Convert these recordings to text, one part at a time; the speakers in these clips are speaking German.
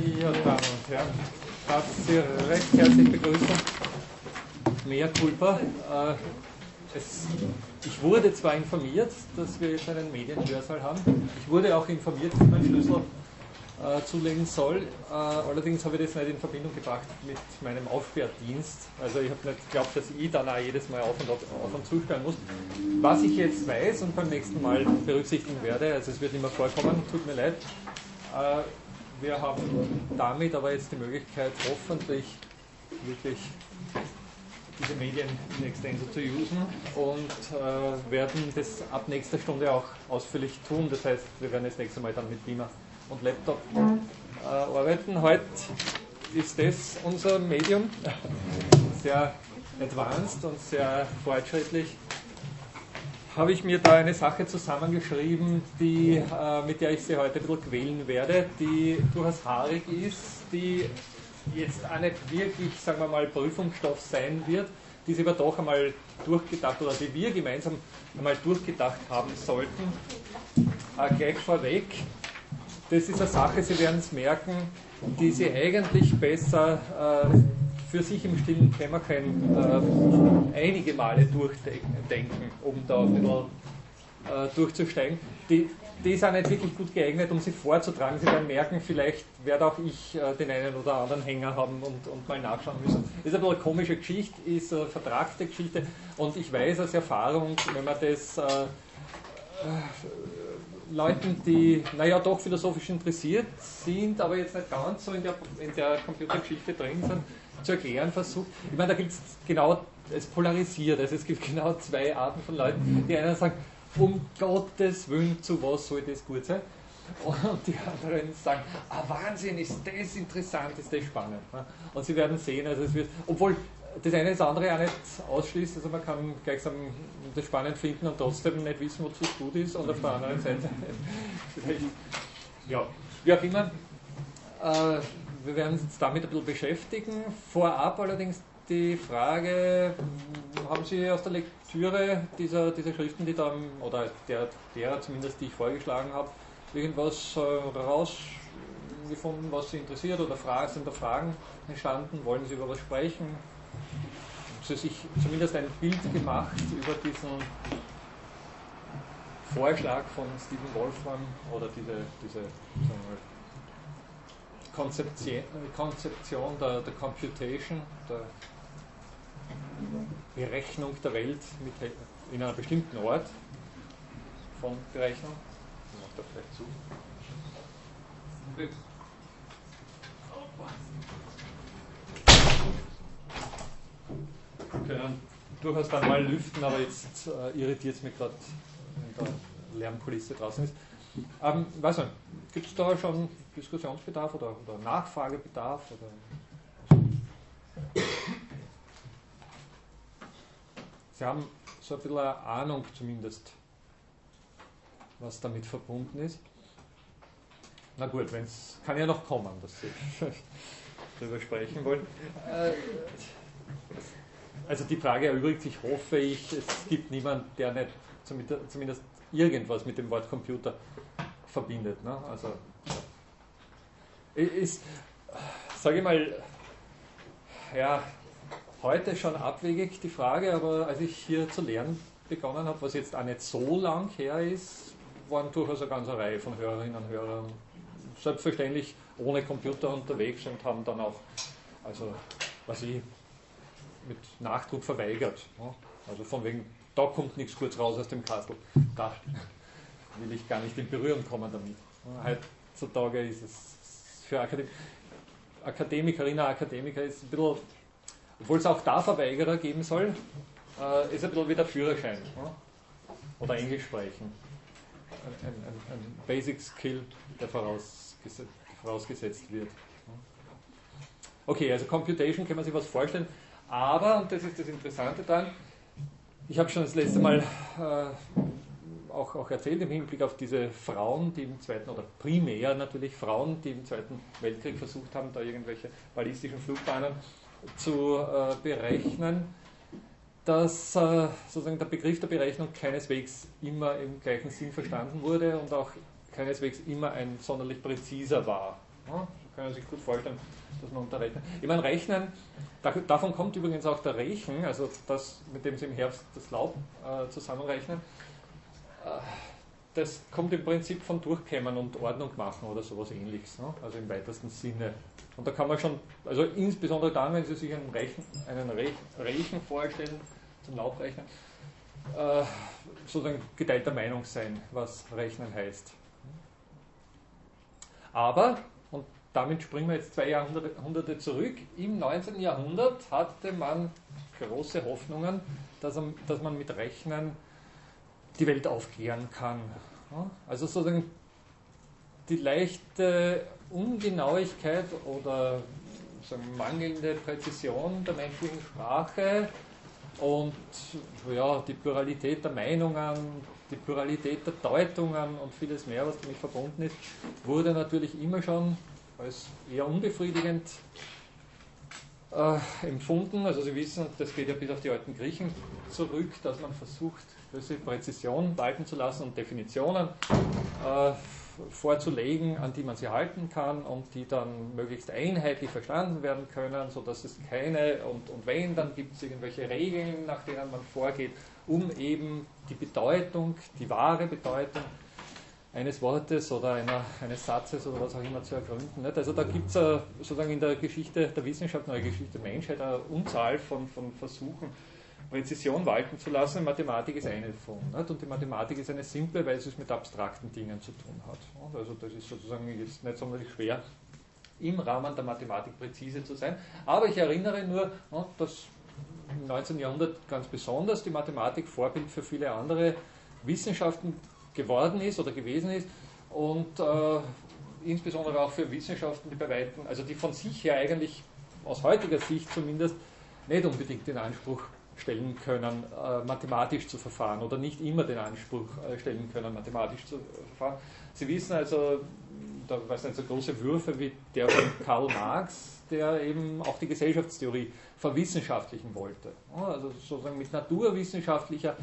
Ja, Damen und Herren, darf Sie recht herzlich begrüßen. Mehr Culpa. Äh, ich wurde zwar informiert, dass wir jetzt einen Medienhörsaal haben. Ich wurde auch informiert, dass mein Schlüssel äh, zulegen soll. Äh, allerdings habe ich das nicht in Verbindung gebracht mit meinem Aufsperrdienst. Also ich habe nicht geglaubt, dass ich dann auch jedes Mal auf und, auf, auf und zusperren muss. Was ich jetzt weiß und beim nächsten Mal berücksichtigen werde, also es wird immer vorkommen, tut mir leid. Wir haben damit aber jetzt die Möglichkeit, hoffentlich wirklich diese Medien in extenso zu usen und äh, werden das ab nächster Stunde auch ausführlich tun. Das heißt, wir werden das nächste Mal dann mit Beamer und Laptop äh, arbeiten. Heute ist das unser Medium, sehr advanced und sehr fortschrittlich. Habe ich mir da eine Sache zusammengeschrieben, die, äh, mit der ich Sie heute ein bisschen quälen werde, die durchaus haarig ist, die jetzt auch nicht wirklich, sagen wir mal, Prüfungsstoff sein wird, die Sie aber doch einmal durchgedacht oder die wir gemeinsam einmal durchgedacht haben sollten. Äh, gleich vorweg, das ist eine Sache, Sie werden es merken, die Sie eigentlich besser äh, für sich im stillen Kämmerchen äh, einige Male durchdenken, um da ein bisschen äh, durchzusteigen. Die, die auch nicht wirklich gut geeignet, um sie vorzutragen. Sie werden merken, vielleicht werde auch ich äh, den einen oder anderen Hänger haben und, und mal nachschauen müssen. Das ist bisschen eine komische Geschichte, ist eine vertragte Geschichte und ich weiß aus Erfahrung, wenn man das äh, äh, Leuten, die, naja, doch philosophisch interessiert sind, aber jetzt nicht ganz so in der, in der Computergeschichte drin sind, zu erklären versucht. Ich meine, da gibt es genau, es polarisiert, also es gibt genau zwei Arten von Leuten. Die einen sagen, um Gottes Willen, zu was soll das gut sein? Und die anderen sagen, ah Wahnsinn, ist das interessant, ist das spannend. Und sie werden sehen, also es wird, obwohl das eine das andere auch nicht ausschließt. Also man kann gleichsam das spannend finden und trotzdem nicht wissen, wozu es gut ist. Und auf der anderen Seite, ja, wie auch immer, äh, wir werden uns damit ein bisschen beschäftigen. Vorab allerdings die Frage, haben Sie aus der Lektüre dieser, dieser Schriften, die da, oder der, derer zumindest, die ich vorgeschlagen habe, irgendwas äh, rausgefunden, was Sie interessiert oder sind da Fragen entstanden? Wollen Sie über was sprechen? sie sich zumindest ein Bild gemacht über diesen Vorschlag von Stephen Wolfram oder diese, diese Konzeption, Konzeption der, der Computation, der Berechnung der Welt mit, in einem bestimmten Ort von Berechnung. Ich mache da vielleicht zu können durchaus dann mal lüften, aber jetzt äh, irritiert es mich gerade, wenn da Lärmkulisse draußen ist. Ähm, weiß gibt es da schon Diskussionsbedarf oder, oder Nachfragebedarf? Oder, Sie haben so ein bisschen eine Ahnung zumindest, was damit verbunden ist. Na gut, wenn es kann ja noch kommen, dass Sie darüber sprechen wollen. Äh, also die Frage erübrigt sich, hoffe ich, es gibt niemanden, der nicht zumindest irgendwas mit dem Wort Computer verbindet. Ne? Also ist, sage ich mal, ja, heute schon abwegig die Frage, aber als ich hier zu lernen begonnen habe, was jetzt auch nicht so lang her ist, waren durchaus eine ganze Reihe von Hörerinnen und Hörern selbstverständlich ohne Computer unterwegs und haben dann auch, also was ich, mit Nachdruck verweigert. Also von wegen, da kommt nichts kurz raus aus dem Kastel. Da will ich gar nicht in Berührung kommen damit. Heutzutage ist es für Akadem Akademikerinnen und Akademiker ist ein bisschen, obwohl es auch da Verweigerer geben soll, äh, ist ein bisschen wie der Führerschein. Oder Englisch sprechen. Ein, ein, ein Basic Skill, der vorausgesetzt, vorausgesetzt wird. Okay, also Computation kann man sich was vorstellen. Aber, und das ist das Interessante dann, ich habe schon das letzte Mal äh, auch, auch erzählt im Hinblick auf diese Frauen, die im Zweiten, oder primär natürlich Frauen, die im Zweiten Weltkrieg versucht haben, da irgendwelche ballistischen Flugbahnen zu äh, berechnen, dass äh, sozusagen der Begriff der Berechnung keineswegs immer im gleichen Sinn verstanden wurde und auch keineswegs immer ein sonderlich präziser war. Ja? Können sich gut vorstellen, dass man unterrechnet. Ich meine, Rechnen, da, davon kommt übrigens auch der Rechen, also das, mit dem Sie im Herbst das Laub äh, zusammenrechnen. Äh, das kommt im Prinzip von Durchkämmern und Ordnung machen oder sowas ähnliches, ne? also im weitesten Sinne. Und da kann man schon, also insbesondere dann, wenn Sie sich einen Rechen, einen Rechen vorstellen, zum Laubrechnen, äh, sozusagen geteilter Meinung sein, was Rechnen heißt. Aber, damit springen wir jetzt zwei Jahrhunderte zurück, im 19. Jahrhundert hatte man große Hoffnungen, dass, man mit Rechnen die Welt aufklären kann. Also sozusagen die leichte Ungenauigkeit oder mangelnde Präzision der menschlichen Sprache und ja, die Pluralität der Meinungen, die Pluralität der Deutungen und vieles mehr, was damit verbunden ist, wurde natürlich immer schon als eher unbefriedigend äh, empfunden. Also Sie wissen, das geht ja bis auf die alten Griechen zurück, dass man versucht, gewisse Präzision walten zu lassen und Definitionen äh, vorzulegen, an die man sie halten kann und die dann möglichst einheitlich verstanden werden können, sodass es keine und, und wenn, dann gibt es irgendwelche Regeln, nach denen man vorgeht, um eben die Bedeutung, die wahre Bedeutung eines Wortes oder einer, eines Satzes oder was auch immer zu ergründen. Nicht? Also da gibt es sozusagen in der Geschichte der Wissenschaft, in der Geschichte der Menschheit eine Unzahl von, von Versuchen, Präzision walten zu lassen. Mathematik ist eine davon. Nicht? Und die Mathematik ist eine simple, weil sie es mit abstrakten Dingen zu tun hat. Also das ist sozusagen jetzt nicht sonderlich schwer, im Rahmen der Mathematik präzise zu sein. Aber ich erinnere nur, dass im 19. Jahrhundert ganz besonders die Mathematik Vorbild für viele andere Wissenschaften geworden ist oder gewesen ist und äh, insbesondere auch für Wissenschaften, die bei Weitem, also die von sich her eigentlich aus heutiger Sicht zumindest nicht unbedingt den Anspruch stellen können, äh, mathematisch zu verfahren oder nicht immer den Anspruch äh, stellen können, mathematisch zu verfahren. Sie wissen also, da weiß nicht, so große Würfe wie der von Karl Marx, der eben auch die Gesellschaftstheorie verwissenschaftlichen wollte. Also sozusagen mit naturwissenschaftlicher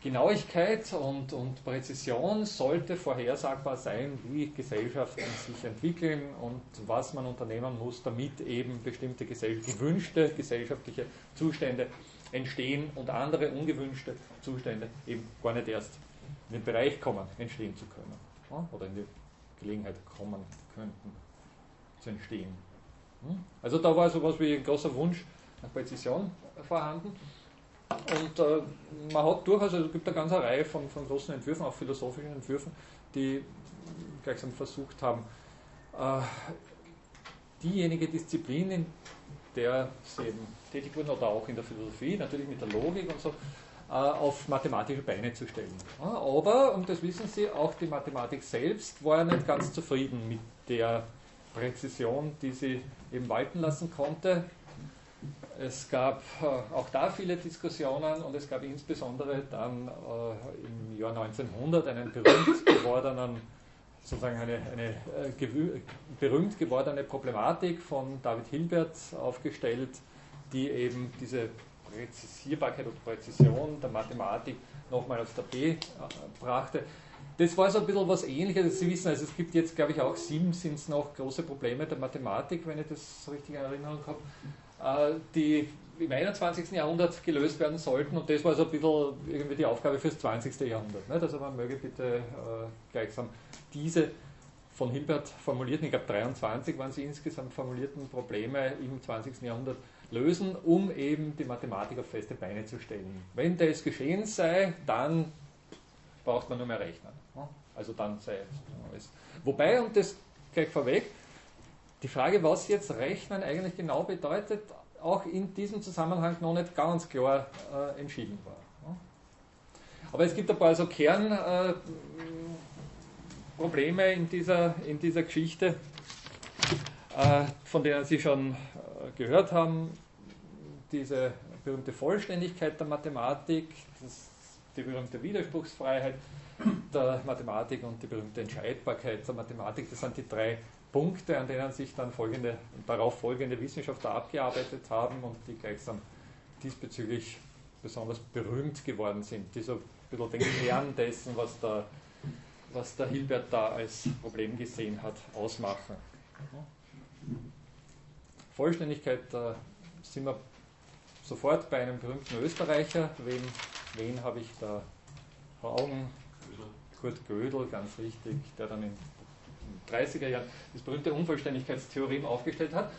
Genauigkeit und, und Präzision sollte vorhersagbar sein, wie Gesellschaften sich entwickeln und was man unternehmen muss, damit eben bestimmte gesell gewünschte gesellschaftliche Zustände entstehen und andere ungewünschte Zustände eben gar nicht erst in den Bereich kommen, entstehen zu können oder in die Gelegenheit kommen könnten zu entstehen. Hm? Also da war so etwas wie ein großer Wunsch nach Präzision vorhanden. Und äh, man hat durchaus, also es gibt eine ganze Reihe von, von großen Entwürfen, auch philosophischen Entwürfen, die gleichsam versucht haben, äh, diejenige Disziplin, in der sie eben tätig wurden, oder auch in der Philosophie, natürlich mit der Logik und so, äh, auf mathematische Beine zu stellen. Aber, und das wissen Sie, auch die Mathematik selbst war nicht ganz zufrieden mit der Präzision, die sie eben walten lassen konnte. Es gab äh, auch da viele Diskussionen und es gab insbesondere dann äh, im Jahr 1900 einen berühmt gewordenen, sozusagen eine, eine äh, berühmt gewordene Problematik von David Hilbert aufgestellt, die eben diese Präzisierbarkeit und Präzision der Mathematik nochmal aufs Tapet brachte. Das war so ein bisschen was ähnliches. Sie wissen, also es gibt jetzt, glaube ich, auch sieben sind es noch große Probleme der Mathematik, wenn ich das richtig in Erinnerung habe die im 21. Jahrhundert gelöst werden sollten. Und das war so ein bisschen irgendwie die Aufgabe fürs 20. Jahrhundert. Nicht? Also man möge bitte äh, gleichsam diese von Hilbert formulierten, ich glaube 23 waren sie insgesamt formulierten Probleme im 20. Jahrhundert lösen, um eben die Mathematik auf feste Beine zu stellen. Wenn das geschehen sei, dann braucht man nur mehr rechnen. Also dann sei es. Wobei, und das gleich vorweg, die Frage, was jetzt Rechnen eigentlich genau bedeutet, auch in diesem Zusammenhang noch nicht ganz klar äh, entschieden war. Aber es gibt ein paar so Kernprobleme äh, in, dieser, in dieser Geschichte, äh, von denen Sie schon äh, gehört haben. Diese berühmte Vollständigkeit der Mathematik, das, die berühmte Widerspruchsfreiheit der Mathematik und die berühmte Entscheidbarkeit der Mathematik, das sind die drei Punkte, an denen sich dann folgende, darauf folgende Wissenschaftler abgearbeitet haben und die gleichsam diesbezüglich besonders berühmt geworden sind, die so ein bisschen den Kern dessen, was der, was der Hilbert da als Problem gesehen hat, ausmachen. Vollständigkeit, da sind wir sofort bei einem berühmten Österreicher. Wen, wen habe ich da vor Augen? Kurt Gödel, ganz richtig, der dann in 30er Jahren das berühmte Unvollständigkeitstheorem aufgestellt hat.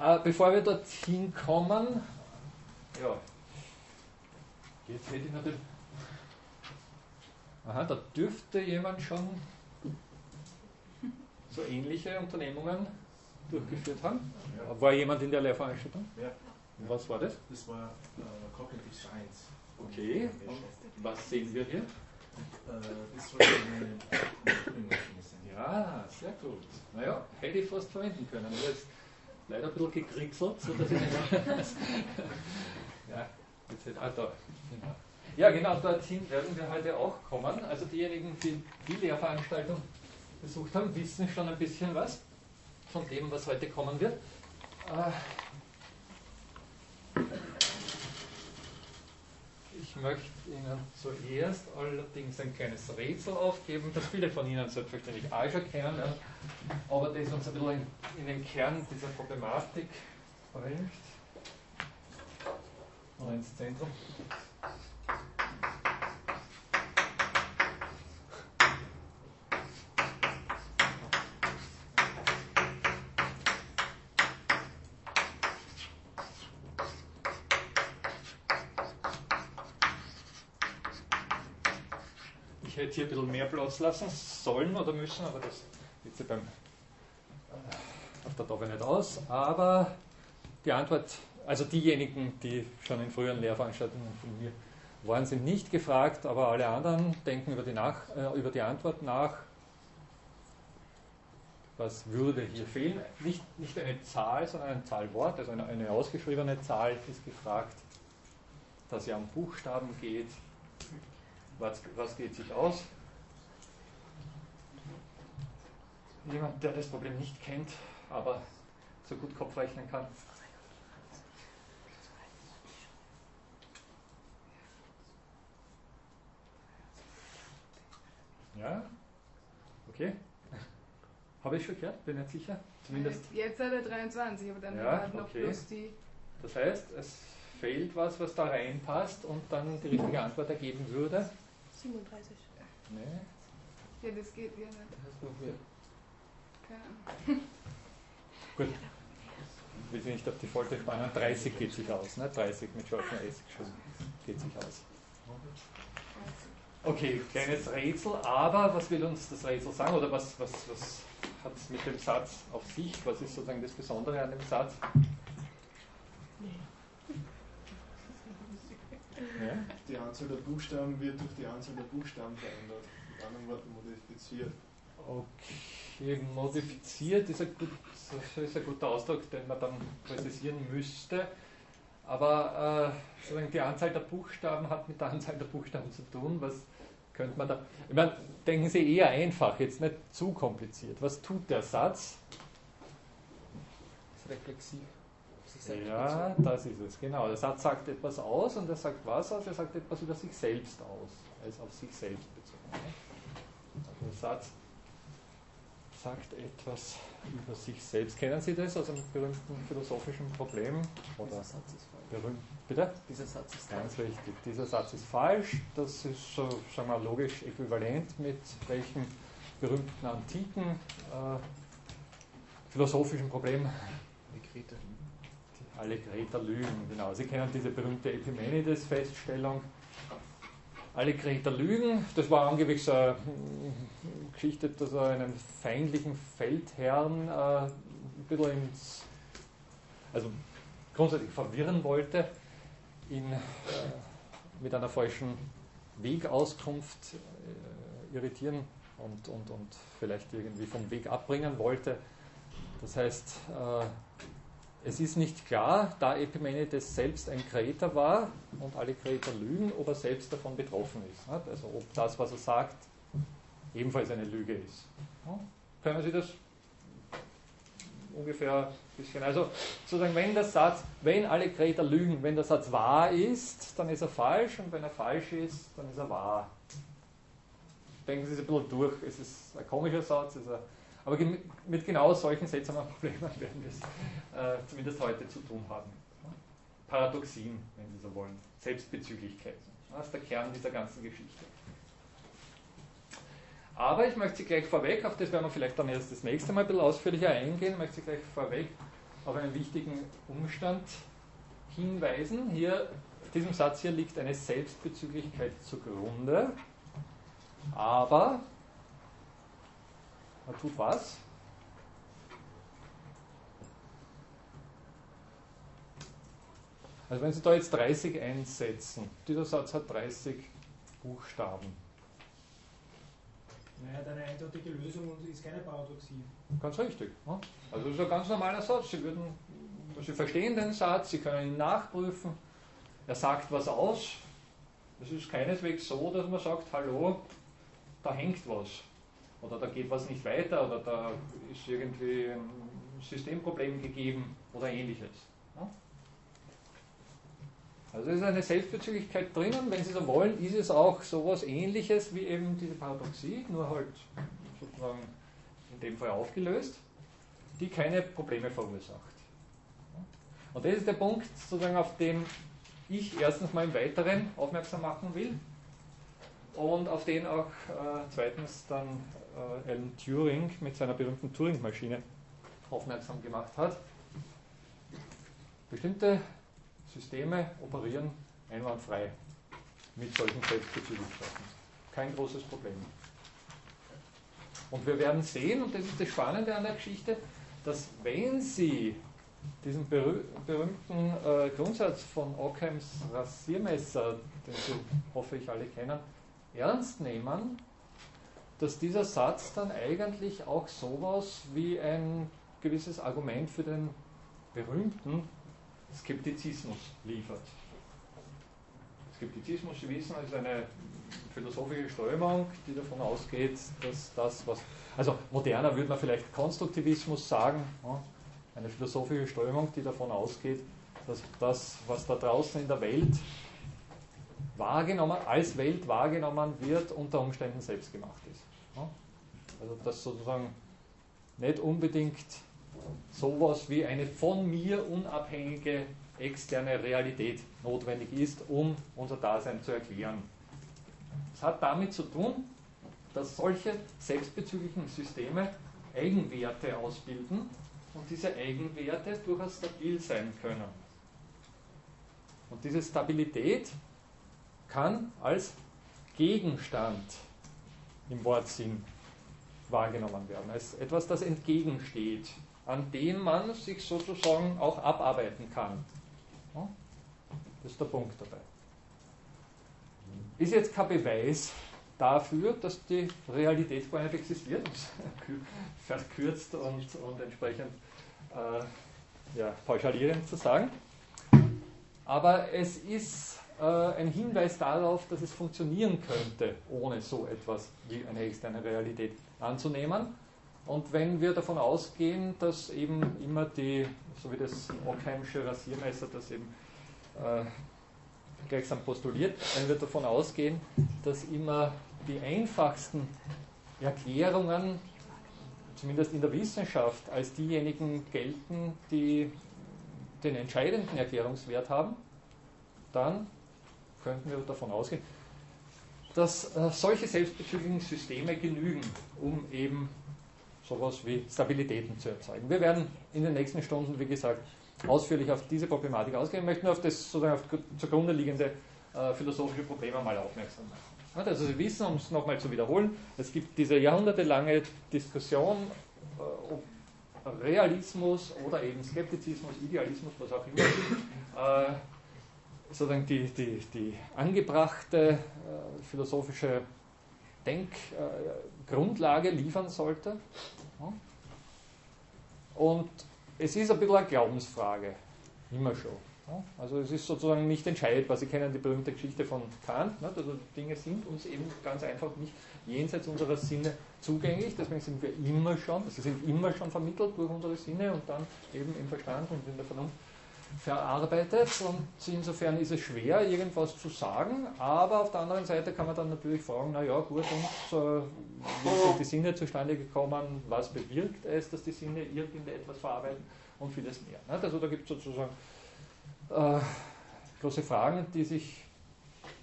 Äh, bevor wir dorthin kommen, ja, jetzt hätte ich natürlich. Aha, da dürfte jemand schon so ähnliche Unternehmungen durchgeführt haben. Ja. War jemand in der Lehrveranstaltung? Ja. Was war das? Das war äh, Cognitive Science. Okay. Und was sehen wir hier? Äh. Ja, sehr gut. Naja, hätte ich fast verwenden können. Aber jetzt leider ein bisschen gekriegselt, sodass ich nicht Ja, jetzt hätte, ah. Genau. Ja, genau, dorthin werden wir heute auch kommen. Also diejenigen, die die Lehrveranstaltung besucht haben, wissen schon ein bisschen was von dem, was heute kommen wird. Äh, ich möchte Ihnen zuerst allerdings ein kleines Rätsel aufgeben, das viele von Ihnen selbstverständlich auch schon kennen, aber das uns ein bisschen in den Kern dieser Problematik bringt oder ins Zentrum. Ich hätte hier ein bisschen mehr Platz lassen sollen oder müssen, aber das geht sich beim, äh, auf der Tafel nicht aus. Aber die Antwort, also diejenigen, die schon in früheren Lehrveranstaltungen von mir waren, sind nicht gefragt, aber alle anderen denken über die, nach, äh, über die Antwort nach. Was würde hier fehlen? Nicht, nicht eine Zahl, sondern ein Zahlwort, also eine, eine ausgeschriebene Zahl ist gefragt, dass ja um Buchstaben geht. Was, was geht sich aus? Jemand, der das Problem nicht kennt, aber so gut Kopf rechnen kann. Ja? Okay. Habe ich schon gehört? Bin nicht sicher. Zumindest. Jetzt hat er 23, aber dann Ja, war noch okay. plus die. Das heißt, es fehlt was, was da reinpasst und dann die richtige Antwort ergeben würde. 37. Nee. Ja, das geht ja nicht. Keine Ahnung. Gut. Will sie nicht auf die Folter spannen. 30 geht sich aus. Ne? 30 mit scharfem S geschrieben. Geht sich aus. Okay, kleines Rätsel, aber was will uns das Rätsel sagen? Oder was, was, was hat es mit dem Satz auf sich? Was ist sozusagen das Besondere an dem Satz? Ja? Die Anzahl der Buchstaben wird durch die Anzahl der Buchstaben verändert. Mit anderen Worten modifiziert. Okay, modifiziert ist ein, gut, ist ein guter Ausdruck, den man dann präzisieren müsste. Aber äh, die Anzahl der Buchstaben hat mit der Anzahl der Buchstaben zu tun. Was könnte man da. Ich meine, denken Sie eher einfach, jetzt nicht zu kompliziert. Was tut der Satz? Ist reflexiv. Ja, das ist es, genau. Der Satz sagt etwas aus und er sagt was aus? Er sagt etwas über sich selbst aus, als auf sich selbst bezogen. ne? Also der Satz sagt etwas über sich selbst. Kennen Sie das aus einem berühmten philosophischen Problem? Oder Dieser Satz ist falsch. berühmt? Bitte? Dieser Satz ist Ganz falsch. richtig. Dieser Satz ist falsch. Das ist so, sagen wir, logisch äquivalent mit welchem berühmten antiken äh, philosophischen Problem alle Kreter lügen, genau. Sie kennen diese berühmte Epimenides-Feststellung. Alle Kreter lügen. Das war angeblich so eine hm, Geschichte, dass er einen feindlichen Feldherrn äh, ein bisschen ins, also grundsätzlich verwirren wollte, ihn äh, mit einer falschen Wegauskunft äh, irritieren und, und, und vielleicht irgendwie vom Weg abbringen wollte. Das heißt, äh, es ist nicht klar, da Epimenides selbst ein Kreter war und alle Kreter lügen, ob er selbst davon betroffen ist. Also ob das, was er sagt, ebenfalls eine Lüge ist. Können Sie das ungefähr ein bisschen. Also sozusagen, wenn der Satz, wenn alle Kreter lügen, wenn der Satz wahr ist, dann ist er falsch und wenn er falsch ist, dann ist er wahr. Denken Sie es ein bisschen durch. Es ist ein komischer Satz, es ist ein, Aber mit genau solchen seltsamen Problemen werden wir es äh, zumindest heute zu tun haben. Paradoxien, wenn Sie so wollen, Selbstbezüglichkeit. Das ist der Kern dieser ganzen Geschichte. Aber ich möchte Sie gleich vorweg, auf das werden wir vielleicht dann erst das nächste Mal ein bisschen ausführlicher eingehen, möchte Sie gleich vorweg auf einen wichtigen Umstand hinweisen. Hier, diesem Satz hier liegt eine Selbstbezüglichkeit zugrunde, aber er tut was? Also wenn Sie da jetzt 30 einsetzen, dieser Satz hat 30 Buchstaben. Naja, hat eine eindeutige Lösung und ist keine Paradoxie. Ganz richtig. Also das ist ein ganz normaler Satz. Sie, würden, Sie verstehen den Satz, Sie können ihn nachprüfen. Er sagt was aus. Es ist keineswegs so, dass man sagt, hallo, da hängt was. Oder da geht was nicht weiter oder da ist irgendwie ein Systemproblem gegeben oder ähnliches. Also es ist eine Selbstbezüglichkeit drinnen, wenn Sie so wollen, ist es auch sowas ähnliches wie eben diese Paradoxie, nur halt sozusagen in dem Fall aufgelöst, die keine Probleme verursacht. Und das ist der Punkt, sozusagen, auf den ich erstens mal im Weiteren aufmerksam machen will und auf den auch äh, zweitens dann äh, Alan Turing mit seiner berühmten Turing-Maschine aufmerksam gemacht hat. Bestimmte Systeme operieren einwandfrei mit solchen Selbstbezüglichkeiten. Kein großes Problem. Und wir werden sehen, und das ist das Spannende an der Geschichte, dass wenn Sie diesen berühmten äh, Grundsatz von Ockhams Rasiermesser, den Sie hoffe ich alle kennen, ernst nehmen, dass dieser Satz dann eigentlich auch sowas wie ein gewisses Argument für den berühmten Skeptizismus liefert. Skeptizismus, Sie wissen, ist eine philosophische Strömung, die davon ausgeht, dass das, was. Also moderner würde man vielleicht Konstruktivismus sagen, eine philosophische Strömung, die davon ausgeht, dass das, was da draußen in der Welt wahrgenommen, als Welt wahrgenommen wird, unter Umständen selbst gemacht ist. Also dass sozusagen nicht unbedingt sowas wie eine von mir unabhängige externe Realität notwendig ist, um unser Dasein zu erklären. Es hat damit zu tun, dass solche selbstbezüglichen Systeme Eigenwerte ausbilden und diese Eigenwerte durchaus stabil sein können. Und diese Stabilität kann als Gegenstand im Wortsinn wahrgenommen werden, als etwas, das entgegensteht an dem man sich sozusagen auch abarbeiten kann. Das ist der Punkt dabei. Ist jetzt kein Beweis dafür, dass die Realität gar nicht existiert, verkürzt und, und entsprechend äh, ja, pauschalierend zu sagen. Aber es ist ein Hinweis darauf, dass es funktionieren könnte, ohne so etwas wie eine externe Realität anzunehmen. Und wenn wir davon ausgehen, dass eben immer die, so wie das Ockheimsche Rasiermesser das eben äh, gleichsam postuliert, wenn wir davon ausgehen, dass immer die einfachsten Erklärungen, zumindest in der Wissenschaft, als diejenigen gelten, die den entscheidenden Erklärungswert haben, dann könnten wir davon ausgehen, dass äh, solche selbstbezüglichen Systeme genügen, um eben sowas wie Stabilitäten zu erzeugen. Wir werden in den nächsten Stunden, wie gesagt, ausführlich auf diese Problematik ausgehen. Ich möchte auf das sozusagen auf zugrunde liegende äh, philosophische Problem einmal aufmerksam machen. Also Sie wissen, um es nochmal zu wiederholen, es gibt diese jahrhundertelange Diskussion, äh, ob Realismus oder eben Skeptizismus, Idealismus, was auch immer, äh, sozusagen die, die, die angebrachte äh, philosophische Denkgrundlage liefern sollte. Und es ist ein bisschen eine Glaubensfrage, immer schon. Also es ist sozusagen nicht entscheidbar. Sie kennen die berühmte Geschichte von Kant. Also Dinge sind uns eben ganz einfach nicht jenseits unserer Sinne zugänglich. Deswegen sind wir immer schon, also sind immer schon vermittelt durch unsere Sinne und dann eben im Verstand und in der Vernunft verarbeitet und insofern ist es schwer, irgendwas zu sagen, aber auf der anderen Seite kann man dann natürlich fragen, naja gut, und äh, wie sind die Sinne zustande gekommen, was bewirkt es, dass die Sinne irgendetwas verarbeiten und vieles mehr. Nicht? Also da gibt es sozusagen äh, große Fragen, die sich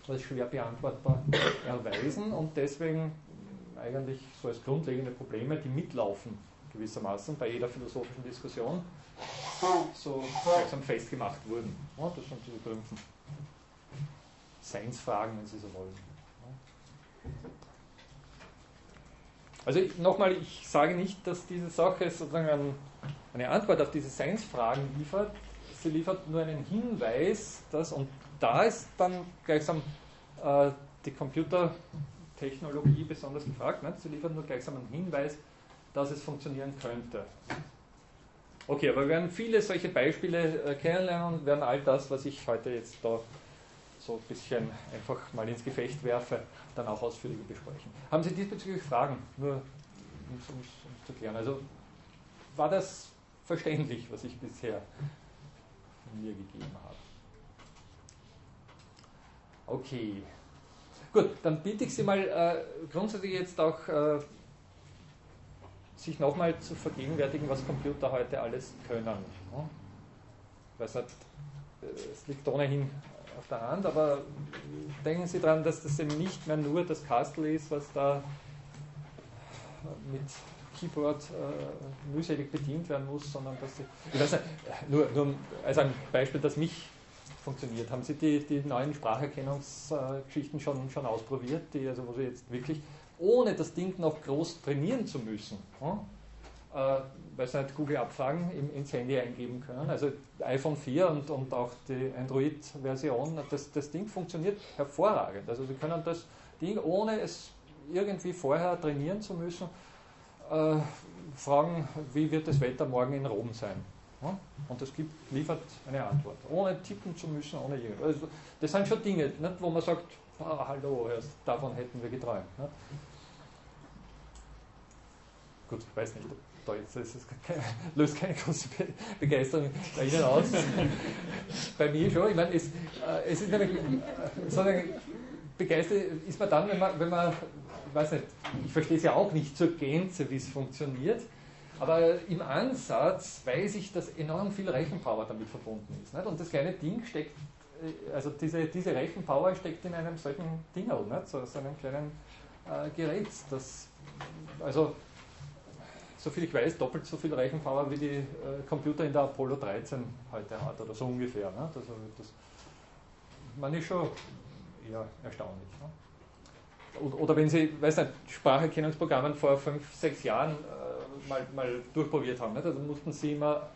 als schwer beantwortbar erweisen und deswegen eigentlich so als grundlegende Probleme, die mitlaufen gewissermaßen bei jeder philosophischen Diskussion, so gleichsam festgemacht wurden. Ja, das sind diese berühmten Seinsfragen, wenn Sie so wollen. Also nochmal, ich sage nicht, dass diese Sache sozusagen eine Antwort auf diese Seinsfragen liefert. Sie liefert nur einen Hinweis, dass, und da ist dann gleichsam äh, die Computertechnologie besonders gefragt. Ne? Sie liefert nur gleichsam einen Hinweis, dass es funktionieren könnte. Okay, aber wir werden viele solche Beispiele äh, kennenlernen und werden all das, was ich heute jetzt da so ein bisschen einfach mal ins Gefecht werfe, dann auch ausführlicher besprechen. Haben Sie diesbezüglich Fragen? Nur um es zu klären. Also war das verständlich, was ich bisher von mir gegeben habe? Okay. Gut, dann bitte ich Sie mal äh, grundsätzlich jetzt auch äh, sich nochmal zu vergegenwärtigen, was Computer heute alles können. Nicht, es liegt ohnehin auf der Hand, aber denken Sie daran, dass das eben nicht mehr nur das Castle ist, was da mit Keyboard äh, mühselig bedient werden muss, sondern dass Sie, ich weiß nicht, nur, nur als ein Beispiel, das mich funktioniert. Haben Sie die, die neuen Spracherkennungsgeschichten schon, schon ausprobiert, die, also wo Sie jetzt wirklich ohne das Ding noch groß trainieren zu müssen, äh, weil sie halt Google-Abfragen ins Handy eingeben können. Also iPhone 4 und, und auch die Android-Version, das, das Ding funktioniert hervorragend. Also Sie können das Ding, ohne es irgendwie vorher trainieren zu müssen, äh, fragen, wie wird das Wetter morgen in Rom sein. Und das gibt, liefert eine Antwort, ohne tippen zu müssen, ohne irgendwas. Also das sind schon Dinge, nicht, wo man sagt, ah, hallo, davon hätten wir geträumt. Nicht? Gut, ich weiß nicht, da jetzt es keine, löst keine große Begeisterung bei Ihnen aus. bei mir schon. Ich meine, es, äh, es ist nämlich, sozusagen, begeistert ist man dann, wenn man, wenn man, ich weiß nicht, ich verstehe es ja auch nicht zur Gänze, wie es funktioniert, aber im Ansatz weiß ich, dass enorm viel Rechenpower damit verbunden ist. Nicht? Und das kleine Ding steckt, äh, also diese, diese Rechenpower steckt in einem solchen Ding, nicht? So, so einem kleinen äh, Gerät. Das, also soviel ich weiß, doppelt so viel Rechenpower wie die äh, Computer in der Apollo 13 heute hat oder so ungefähr. Ne? Das, das, man ist schon eher erstaunlich. Ne? Oder, wenn Sie, weiß nicht, Spracherkennungsprogramme vor fünf, sechs Jahren äh, mal, mal durchprobiert haben, ne? also mussten Sie immer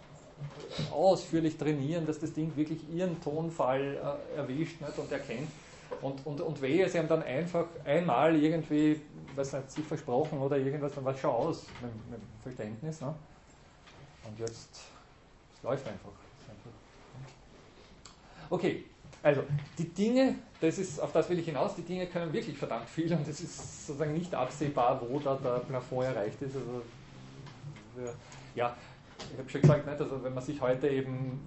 ausführlich trainieren, dass das Ding wirklich Ihren Tonfall äh, erwischt nicht? und erkennt. Und, und, und wehe, Sie haben dann einfach einmal irgendwie was hat sie versprochen oder irgendwas, dann war es schon aus mit, mit Verständnis. Ne? Und jetzt, es läuft einfach. Okay, also die Dinge, das ist, auf das will ich hinaus, die Dinge können wirklich verdammt viel und es ist sozusagen nicht absehbar, wo da der Plafond erreicht ist. Also, ja, ich habe schon gesagt, nicht? Also, wenn man sich heute eben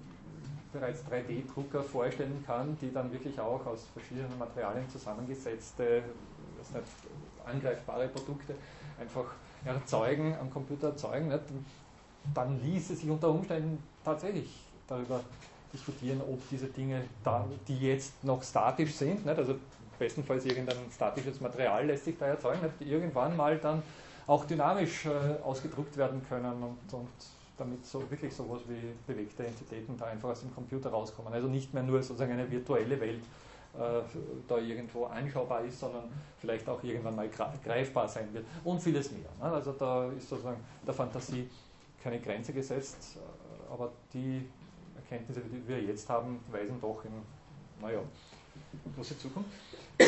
bereits 3D-Drucker vorstellen kann, die dann wirklich auch aus verschiedenen Materialien zusammengesetzte nicht, angreifbare Produkte einfach erzeugen, am Computer erzeugen, nicht? dann ließe sich unter Umständen tatsächlich darüber diskutieren, ob diese Dinge, da, die jetzt noch statisch sind, nicht? also bestenfalls irgendein statisches Material lässt sich da erzeugen, nicht? irgendwann mal dann auch dynamisch äh, ausgedruckt werden können und, und damit so wirklich sowas wie bewegte Entitäten da einfach aus dem Computer rauskommen. Also nicht mehr nur sozusagen eine virtuelle Welt, äh, da irgendwo anschaubar ist, sondern vielleicht auch irgendwann mal greifbar sein wird und vieles mehr. Ne? Also da ist sozusagen der Fantasie keine Grenze gesetzt, äh, aber die Erkenntnisse, die wir jetzt haben, weisen doch in, naja, große Zukunft. Äh,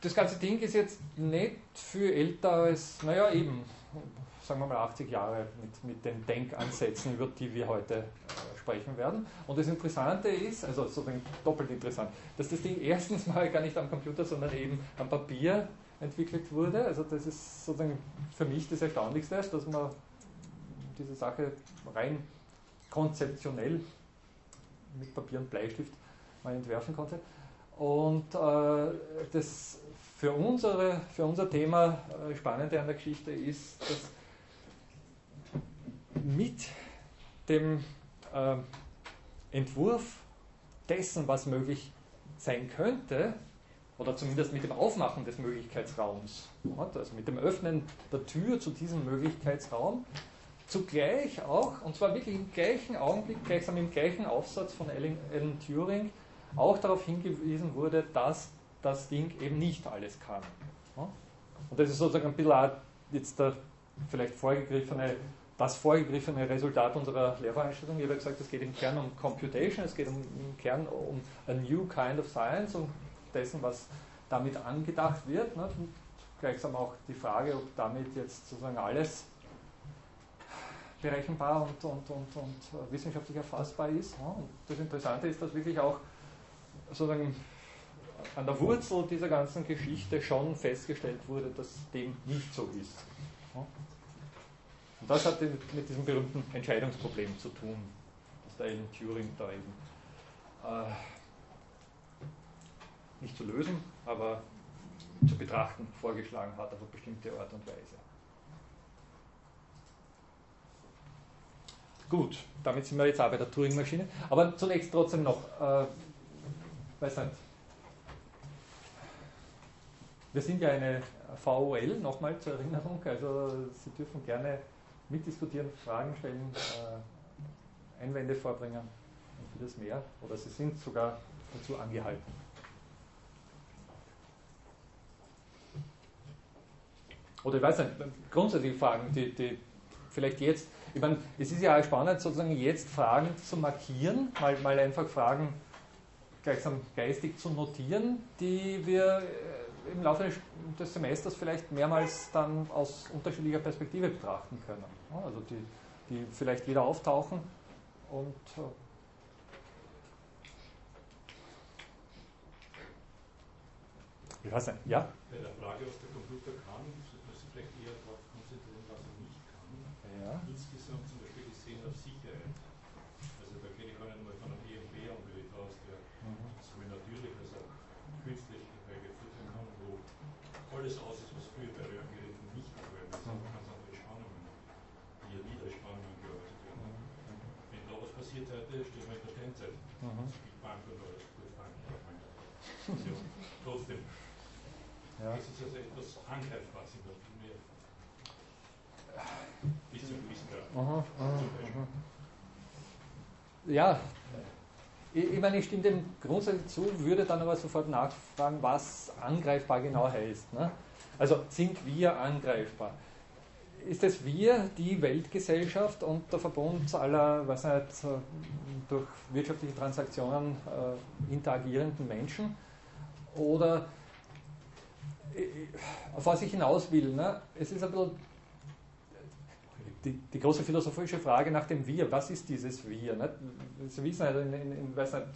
das ganze Ding ist jetzt nicht viel älter als, naja, eben, sagen wir mal 80 Jahre mit, mit den Denkansätzen, über die wir heute sprechen werden. Und das Interessante ist, also sozusagen doppelt interessant, dass das Ding erstens mal gar nicht am Computer, sondern eben am Papier entwickelt wurde. Also das ist sozusagen für mich das Erstaunlichste, dass man diese Sache rein konzeptionell mit Papier und Bleistift mal entwerfen konnte. Und äh, das für, unsere, für unser Thema äh, Spannende an der Geschichte ist, dass mit dem äh, Entwurf dessen, was möglich sein könnte, oder zumindest mit dem Aufmachen des Möglichkeitsraums, also mit dem Öffnen der Tür zu diesem Möglichkeitsraum, zugleich auch, und zwar wirklich im gleichen Augenblick, gleichsam im gleichen Aufsatz von Alan, Turing, auch darauf hingewiesen wurde, dass das Ding eben nicht alles kann. Und das ist sozusagen ein bisschen jetzt der vielleicht vorgegriffene, das vorgegriffene Resultat unserer Lehrveranstaltung. Ich habe gesagt, es geht im Kern um Computation, es geht im Kern um a new kind of science, um dessen, was damit angedacht wird. Ne? Und gleichsam auch die Frage, ob damit jetzt sozusagen alles berechenbar und, und, und, und wissenschaftlich erfassbar ist. Und das Interessante ist, dass wirklich auch sozusagen an der Wurzel dieser ganzen Geschichte schon festgestellt wurde, dass dem nicht so ist. Und das hat mit diesem berühmten Entscheidungsproblem zu tun, das der Alan Turing da eben äh, nicht zu lösen, aber zu betrachten vorgeschlagen hat auf eine bestimmte Art und Weise. Gut, damit sind wir jetzt auch bei der Turing-Maschine. Aber zunächst trotzdem noch, äh, weiß nicht, wir sind ja eine VOL, nochmal zur Erinnerung, also Sie dürfen gerne mitdiskutieren, Fragen stellen, äh, Einwände vorbringen und vieles mehr. Oder Sie sind sogar dazu angehalten. Oder ich weiß nicht, grundsätzliche Fragen, die, die vielleicht jetzt, ich meine, es ist ja auch spannend, sozusagen jetzt Fragen zu markieren, mal, mal einfach Fragen gleichsam geistig zu notieren, die wir äh, im Laufe des Semesters vielleicht mehrmals dann aus unterschiedlicher Perspektive betrachten können. Also die, die vielleicht wieder auftauchen und äh, ich weiß nicht, ja? Bei der Frage, was der Computer kann, ja. insgesamt zum Beispiel gesehen auf Sicherheit. Also da kenne ich einen mal von einem EMP-Anbieter aus, der mhm. sowohl natürlich als auch künstlich herbeigeführt werden kann, wo alles aus ist, was früher bei Röhrengeräten nicht der Fall ist, mhm. ganz andere Spannungen, die ja Niederspannungen gearbeitet werden. Mhm. Wenn da was passiert heute, steht man in der Steinzeit. Mhm. Big Bang oder alles gut Bang. Ja, trotzdem. Ja. Das ist also etwas Angreifbares in der mehr bis zu gewissen Grad. Ja, ich, meine, ich stimme dem grundsätzlich zu, würde dann aber sofort nachfragen, was angreifbar genau heißt. Ne? Also sind wir angreifbar? Ist es wir, die Weltgesellschaft und der Verbund aller, was nicht, durch wirtschaftliche Transaktionen äh, interagierenden Menschen? Oder auf was ich hinaus will, ne? es ist ein bisschen die, die, große philosophische Frage nach dem Wir, was ist dieses Wir? Nicht? Sie wissen, also in, in, in weiß nicht,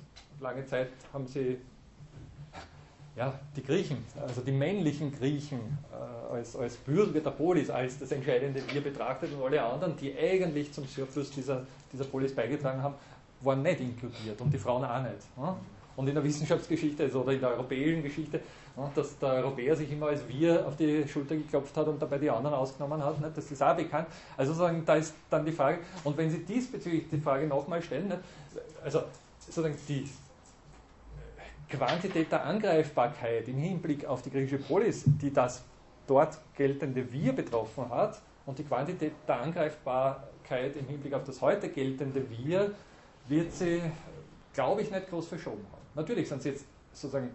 lange Zeit haben Sie ja, die Griechen, also die männlichen Griechen äh, als, als Bürger der Polis, als das entscheidende Wir betrachtet und alle anderen, die eigentlich zum Surplus dieser, dieser Polis beigetragen haben, waren nicht inkludiert und die Frauen auch nicht. Ja? Und in der Wissenschaftsgeschichte also, oder in der europäischen Geschichte dass der Europäer sich immer als wir auf die Schulter geklopft hat und dabei die anderen ausgenommen hat. Nicht? Das ist auch bekannt. Also sozusagen, da ist dann die Frage, und wenn Sie diesbezüglich die Frage nochmal stellen, nicht? also sozusagen die Quantität der Angreifbarkeit im Hinblick auf die griechische Polis, die das dort geltende Wir betroffen hat, und die Quantität der Angreifbarkeit im Hinblick auf das heute geltende Wir, wird sie, glaube ich, nicht groß verschoben haben. Natürlich sind sie jetzt sozusagen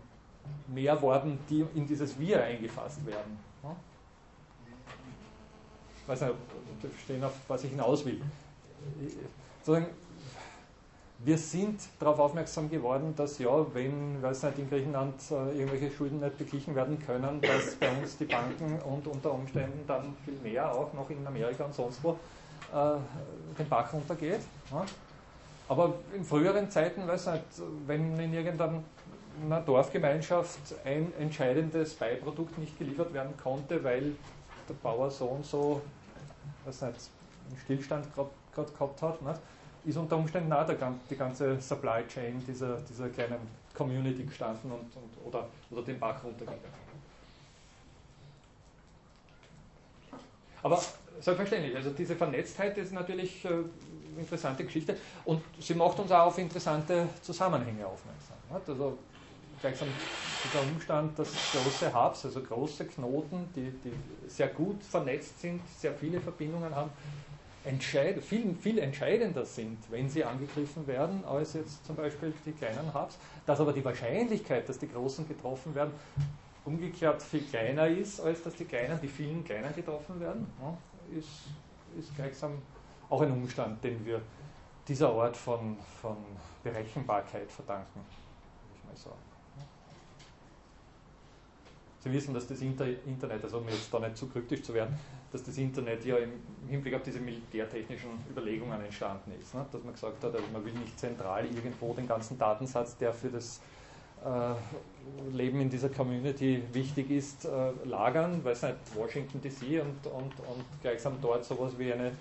mehr Worten, die in dieses Wir eingefasst werden. Ich weiß nicht, ob Sie verstehen, auf was ich hinaus will. wir sind darauf aufmerksam geworden, dass ja, wenn weiß nicht, in Griechenland äh, irgendwelche Schulden nicht beglichen werden können, dass bei uns die Banken und unter Umständen dann viel mehr, auch noch in Amerika und sonst wo, äh, den Bach runtergeht. Aber in früheren Zeiten, weiß nicht, wenn in irgendeinem einer Dorfgemeinschaft ein entscheidendes Beiprodukt nicht geliefert werden konnte, weil der Bauer so und so was nicht, einen Stillstand gerade gehabt hat, nicht? ist unter Umständen auch der, die ganze Supply Chain dieser, dieser kleinen Community gestanden und, und, oder, oder den Bach runtergegangen. Aber selbstverständlich, also diese Vernetztheit ist natürlich äh, interessante Geschichte und sie macht uns auch auf interessante Zusammenhänge aufmerksam. Also gleichsam dieser Umstand, dass große Hubs, also große Knoten, die, die sehr gut vernetzt sind, sehr viele Verbindungen haben, entscheid, viel, viel entscheidender sind, wenn sie angegriffen werden, als jetzt zum Beispiel die kleinen Hubs. Dass aber die Wahrscheinlichkeit, dass die Großen getroffen werden, umgekehrt viel kleiner ist, als dass die Kleinen, die vielen Kleinen getroffen werden, ist, ist gleichsam auch ein Umstand, den wir dieser Art von, von Berechenbarkeit verdanken, würde ich mal sagen. Sie wissen, dass das Internet, also um jetzt da nicht zu kryptisch zu werden, dass das Internet ja im Hinblick auf diese militärtechnischen Überlegungen entstanden ist. Ne? Dass man gesagt hat, also man will nicht zentral irgendwo den ganzen Datensatz, der für das äh, Leben in dieser Community wichtig ist, äh, lagern, weiß nicht, Washington DC und, und, und gleichsam dort sowas wie eine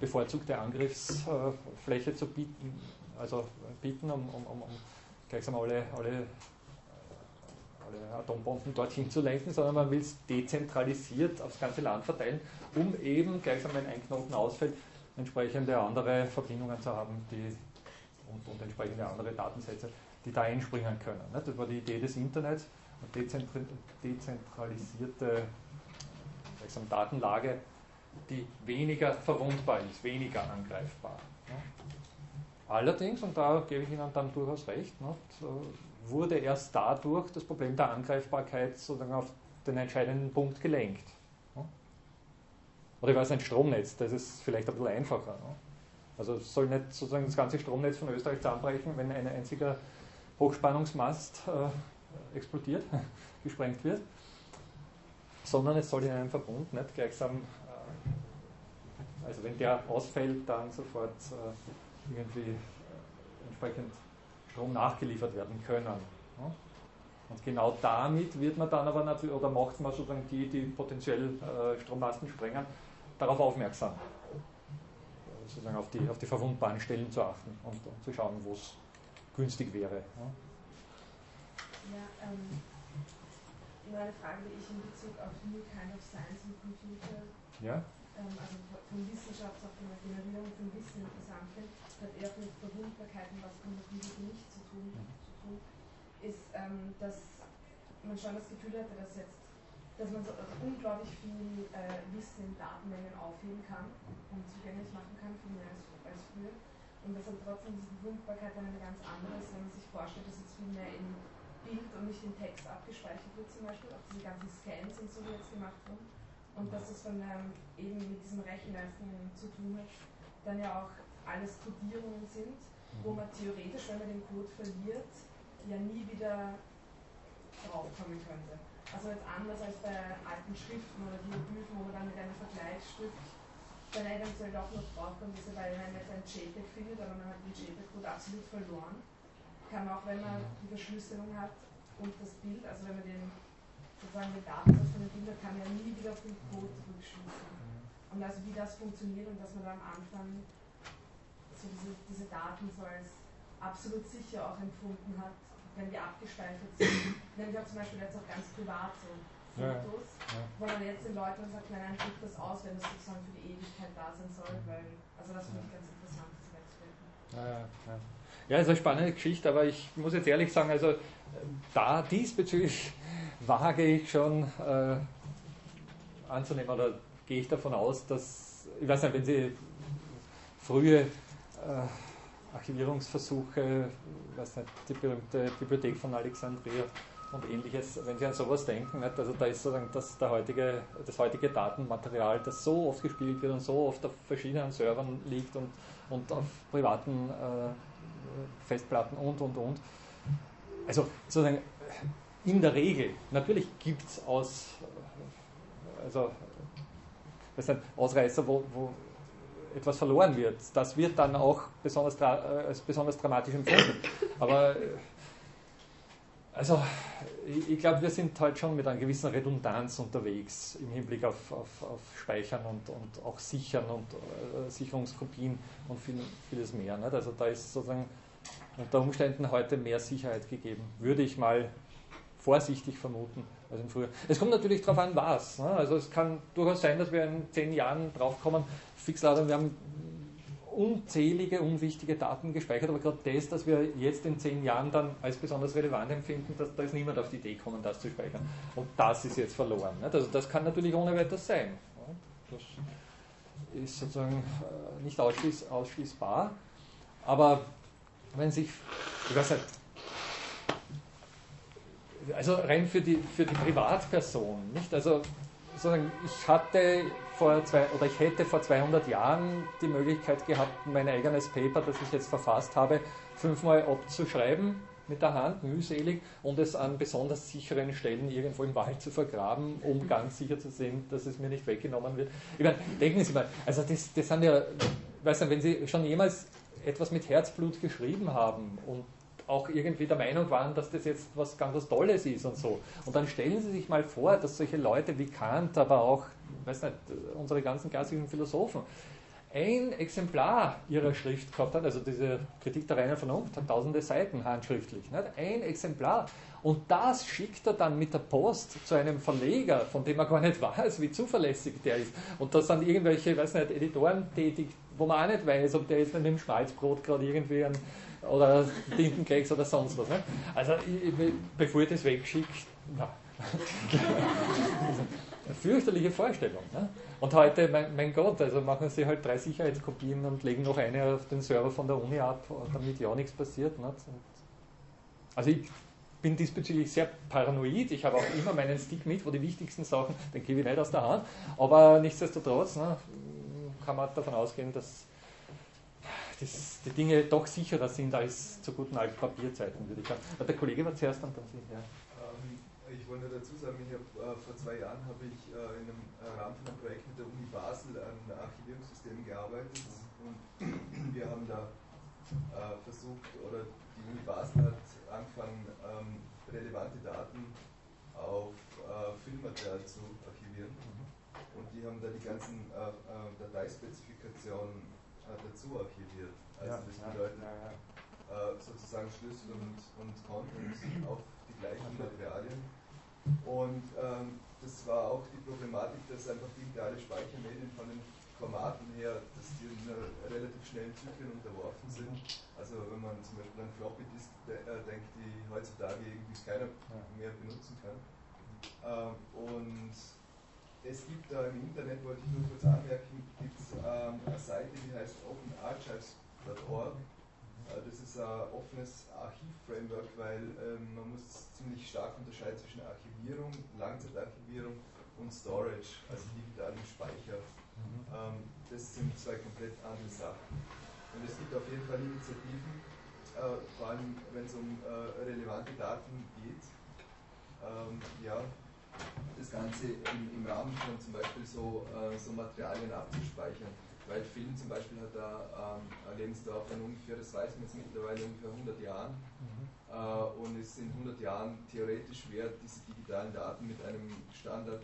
bevorzugte Angriffsfläche zu bieten, also bieten, um, um, um, gleichsam alle, alle alle Atombomben dorthin zu lenken, sondern man will es dezentralisiert aufs ganze Land verteilen, um eben gleichsam, wenn ein Knoten ausfällt, entsprechende andere Verbindungen zu haben, die und, und entsprechende andere Datensätze, die da einspringen können. Das war die Idee des Internets, eine dezentralisierte gleichsam, Datenlage, die weniger verwundbar ist, weniger angreifbar. Allerdings, und da gebe ich Ihnen dann durchaus recht, wurde erst dadurch das Problem der Angreifbarkeit sozusagen auf den entscheidenden Punkt gelenkt. Oder ich weiß nicht, Stromnetz, das ist vielleicht ein bisschen einfacher. Also es soll nicht sozusagen das ganze Stromnetz von Österreich zusammenbrechen, wenn ein einziger Hochspannungsmast äh, explodiert, gesprengt wird, sondern es soll in einem Verbund nicht gleichsam, also wenn der ausfällt, dann sofort äh, irgendwie äh, entsprechend Strom nachgeliefert werden können. Und genau damit wird man dann aber natürlich, oder macht man sozusagen die, die potenziell äh, Strommasten sprengen, darauf aufmerksam. Sozusagen auf die, auf die verwundbaren Stellen zu achten und, und zu schauen, wo es günstig wäre. Ja, ja ähm, nur eine Frage, die ich in Bezug auf New Kind of Science und Computer ja? Ähm, also von Wissenschaft auf die Generierung von Wissen interessant finde, hat eher mit Verwundbarkeiten, was Kommunikation nicht zu tun, mhm. zu tun ist, ähm, dass man schon das Gefühl hatte, dass jetzt dass man so also unglaublich viel äh, Wissen in Datenmengen aufheben kann und zugänglich machen kann, viel mehr als, als früher. Und dass aber trotzdem diese Verwundbarkeit dann eine ganz andere ist, wenn man sich vorstellt, dass jetzt viel mehr in Bild und nicht in Text abgespeichert wird, zum Beispiel, auch diese ganzen Scans und so, die jetzt gemacht wurden und dass es von ähm, eben mit diesem Rechenleistungen zu tun hat, dann ja auch alles Codierungen sind, wo man theoretisch, wenn man den Code verliert, ja nie wieder draufkommen könnte. Also jetzt anders als bei alten Schriften oder Hieroglyphen, wo man dann mit einem Vergleichsschrift dann eventuell auch noch draufkommt, ist, weil man jetzt ein JPEG findet, aber man hat den JPEG-Code absolut verloren. Kann man auch, wenn man die Verschlüsselung hat und das Bild, also wenn man den sozusagen den Datensatz von den Bildern kann ja nie wieder auf den Code zurückschließen. Und also wie das funktioniert und dass man da am Anfang so diese, diese Daten so als absolut sicher auch empfunden hat, wenn die abgespeichert sind. Nämlich auch zum Beispiel jetzt auch ganz privat so Fotos, ja, ja. wo man jetzt den Leuten sagt, nein, nein, druck das aus, wenn das sozusagen für die Ewigkeit da sein soll, weil, also das finde ich ganz interessant, das wegzudenken. Ja, ja, ja. ja, ist eine spannende Geschichte, aber ich muss jetzt ehrlich sagen, also da diesbezüglich wage ich schon äh, anzunehmen oder gehe ich davon aus, dass, ich weiß nicht, wenn Sie frühe äh, Archivierungsversuche, weiß nicht, die berühmte Bibliothek von Alexandria und ähnliches, wenn Sie an sowas denken, nicht, also da ist sozusagen das, der heutige, das heutige Datenmaterial, das so oft gespielt wird und so oft auf verschiedenen Servern liegt und, und auf privaten äh, Festplatten und und und. Also sozusagen in der Regel, natürlich gibt es aus, also, Ausreißer, wo, wo etwas verloren wird. Das wird dann auch besonders, als besonders dramatisch empfunden. Aber Also, ich, ich glaube, wir sind heute schon mit einer gewissen Redundanz unterwegs im Hinblick auf, auf, auf Speichern und, und auch Sichern und äh, Sicherungskopien und viel, vieles mehr. Nicht? Also, da ist sozusagen unter Umständen heute mehr Sicherheit gegeben, würde ich mal vorsichtig vermuten als im Frühjahr. Es kommt natürlich darauf an, was. Ne? Also, es kann durchaus sein, dass wir in zehn Jahren draufkommen, Fixlader, wir haben unzählige unwichtige Daten gespeichert, aber gerade das, dass wir jetzt in zehn Jahren dann als besonders relevant empfinden, dass da ist niemand auf die Idee gekommen, das zu speichern. Und das ist jetzt verloren. Nicht? Also das kann natürlich ohne weiteres sein. Das ist sozusagen äh, nicht ausschließ, ausschließbar. Aber wenn sich, ich weiß nicht, also rein für die, für die Privatperson, nicht? Also sozusagen, ich hatte vor zwei, oder ich hätte vor 200 Jahren die Möglichkeit gehabt, mein eigenes Paper, das ich jetzt verfasst habe, fünfmal abzuschreiben mit der Hand, mühselig, und es an besonders sicheren Stellen irgendwo im Wald zu vergraben, um ganz sicher zu sehen, dass es mir nicht weggenommen wird. Ich meine, denken Sie mal, also das, das sind ja, weiß nicht, wenn Sie schon jemals etwas mit Herzblut geschrieben haben und auch irgendwie der Meinung waren, dass das jetzt was ganz was Tolles ist und so. Und dann stellen Sie sich mal vor, dass solche Leute wie Kant, aber auch, weiß nicht, unsere ganzen klassischen Philosophen, ein Exemplar ihrer Schrift gehabt hat, also diese Kritik der reinen Vernunft hat tausende Seiten handschriftlich, nicht? ein Exemplar. Und das schickt er dann mit der Post zu einem Verleger, von dem er gar nicht weiß, wie zuverlässig der ist. Und da sind irgendwelche, weiß nicht, Editoren tätig, wo man auch nicht weiß, ob der jetzt mit dem Schmalzbrot gerade irgendwie ein oder Tintenklecks oder sonst was. Ne? Also bevor ich das wegschicke, fürchterliche Vorstellung. Ne? Und heute, mein, mein, Gott, also machen sie halt drei Sicherheitskopien und legen noch eine auf den Server von der Uni ab, damit ja nichts passiert. Ne? Also ich bin diesbezüglich sehr paranoid. Ich habe auch immer meinen Stick mit, wo die wichtigsten Sachen, den gebe ich nicht aus der Hand. Aber nichtsdestotrotz ne, kann man davon ausgehen, dass das, die Dinge doch sicherer sind als zu guten alten Papierzeiten, würde ich sagen. Der Kollege war zuerst und dann Sie. Ja. Ähm, ich wollte nur dazu sagen, ich hab, äh, vor zwei Jahren habe ich äh, in einem äh, Rahmen von einem Projekt mit der Uni Basel an Archivierungssystemen gearbeitet und wir haben da versucht, oder die Uni Basel hat angefangen, ähm, relevante Daten auf Filmmaterial zu archivieren. Mhm. Und die haben da die ganzen Dateispezifikationen dazu archiviert. Also ja, das bedeutet ja, äh, sozusagen Schlüssel und, und Content auf die gleichen Materialien. Und ähm, das war auch die Problematik, dass einfach digitale Speichermedien von den Formaten her, dass die in relativ schnellen Zyklen unterworfen sind. Also wenn man zum Beispiel an Floppy Disk de äh, denkt, die heutzutage irgendwie keiner mehr benutzen kann. Ähm, und es gibt da im Internet, wollte ich nur kurz anmerken, gibt es ähm, eine Seite, die heißt openarchives.org. Äh, das ist ein offenes Archivframework, weil ähm, man muss ziemlich stark unterscheiden zwischen Archivierung, Langzeitarchivierung und Storage, also digitalem Speicher. Mhm. Ähm, das sind zwei komplett andere Sachen. Und es gibt auf jeden Fall Initiativen, äh, vor allem wenn es um äh, relevante Daten geht. Ähm, ja, das Ganze im, im Rahmen von zum Beispiel so, äh, so Materialien abzuspeichern. Weil Film zum Beispiel hat da ähm, Lebensdauer von ungefähr, das weiß man jetzt mittlerweile, ungefähr 100 Jahren. Mhm. Äh, und es in 100 Jahren theoretisch wert, diese digitalen Daten mit einem Standard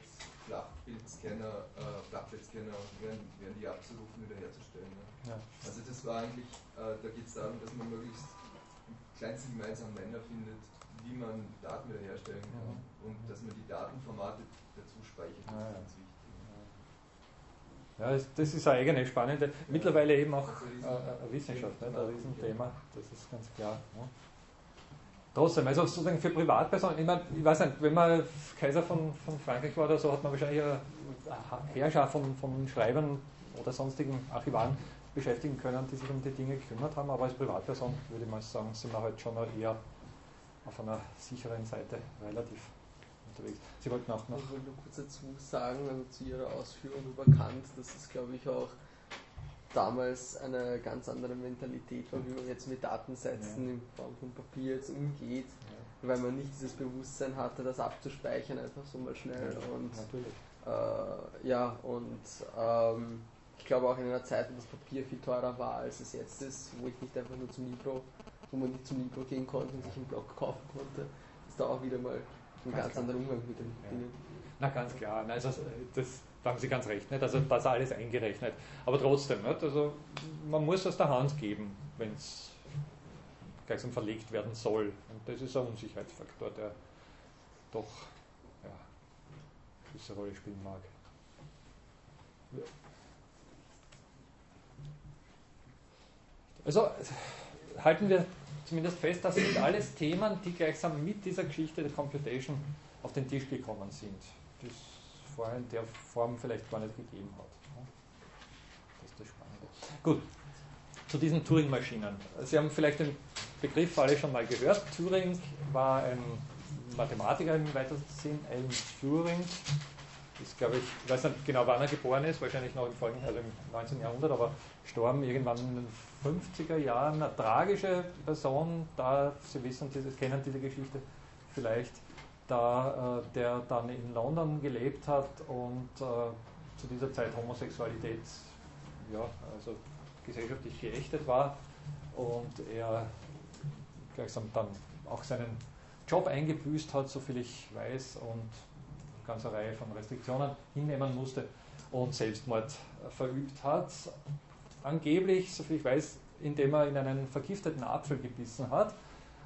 Flachbildscanner, äh, Flachbildscanner werden, werden die abzurufen, wiederherzustellen. Ne? Ja. Also das war eigentlich, äh, da geht es darum, dass man möglichst kleinsten gemeinsamen Nenner findet, wie man Daten wiederherstellen kann und dass man die Datenformate dazu speichert, das ist ganz wichtig. Ja, das ist eine eigene spannende, mittlerweile eben auch eine Wissenschaft, ne, ein Riesenthema, das ist ganz klar. Ne. Trotzdem, also sozusagen für Privatpersonen, ich, meine, ich weiß nicht, wenn man Kaiser von, von Frankreich war oder so, hat man wahrscheinlich eine Herrscher von, von Schreibern oder sonstigen Archivaren beschäftigen können, die sich um die Dinge gekümmert haben, aber als Privatperson würde ich mal sagen, sind wir halt schon eher auf einer sicheren Seite relativ unterwegs. Sie wollten auch noch. Ich wollte nur kurz dazu sagen, also zu Ihrer Ausführung über Kant, dass es, glaube ich, auch damals eine ganz andere Mentalität war, wie man jetzt mit Datensätzen ja. in Form von Papier jetzt umgeht, ja. weil man nicht dieses Bewusstsein hatte, das abzuspeichern, einfach so mal schnell. Ja, und äh, ja, und ähm, ich glaube auch in einer Zeit, wo das Papier viel teurer war, als es jetzt ist, wo ich nicht einfach nur zum Libro wo man nicht zum Libro gehen konnte und sich einen Blog kaufen konnte, es da auch wieder mal einen Ganz ganz klar. anderen Umgang mit den Ja. Dingen. Na ganz klar, also das, da haben Sie ganz recht, nicht? also das alles eingerechnet. Aber trotzdem, nicht? Also man muss aus der Hand geben, wenn es gleichsam verlegt werden soll. Und das ist ein Unsicherheitsfaktor, der doch ja, eine gewisse Rolle spielen mag. Also halten wir zumindest fest, das sind alles Themen, die gleichsam mit dieser Geschichte der Computation auf den Tisch gekommen sind, die es vorher in der Form vielleicht gar nicht gegeben hat. Das ist das Spannende. Gut, zu diesen Turing-Maschinen. Sie haben vielleicht den Begriff alle schon mal gehört. Turing war ein Mathematiker im weitesten Sinn, Alan Turing. Ist, glaube ich, ich weiß nicht genau, wann er geboren ist, wahrscheinlich noch im folgenden, also im 19. Jahrhundert, aber gestorben irgendwann in den 50er Jahren. Eine tragische Person, da Sie wissen, diese, kennen diese Geschichte vielleicht, da äh, der dann in London gelebt hat und äh, zu dieser Zeit Homosexualität ja, also gesellschaftlich geächtet war und er gleichsam dann auch seinen Job eingebüßt hat, soviel ich weiß, und eine ganze Reihe von Restriktionen hinnehmen musste und Selbstmord verübt hat. Angeblich, soviel ich weiß, indem er in einen vergifteten Apfel gebissen hat.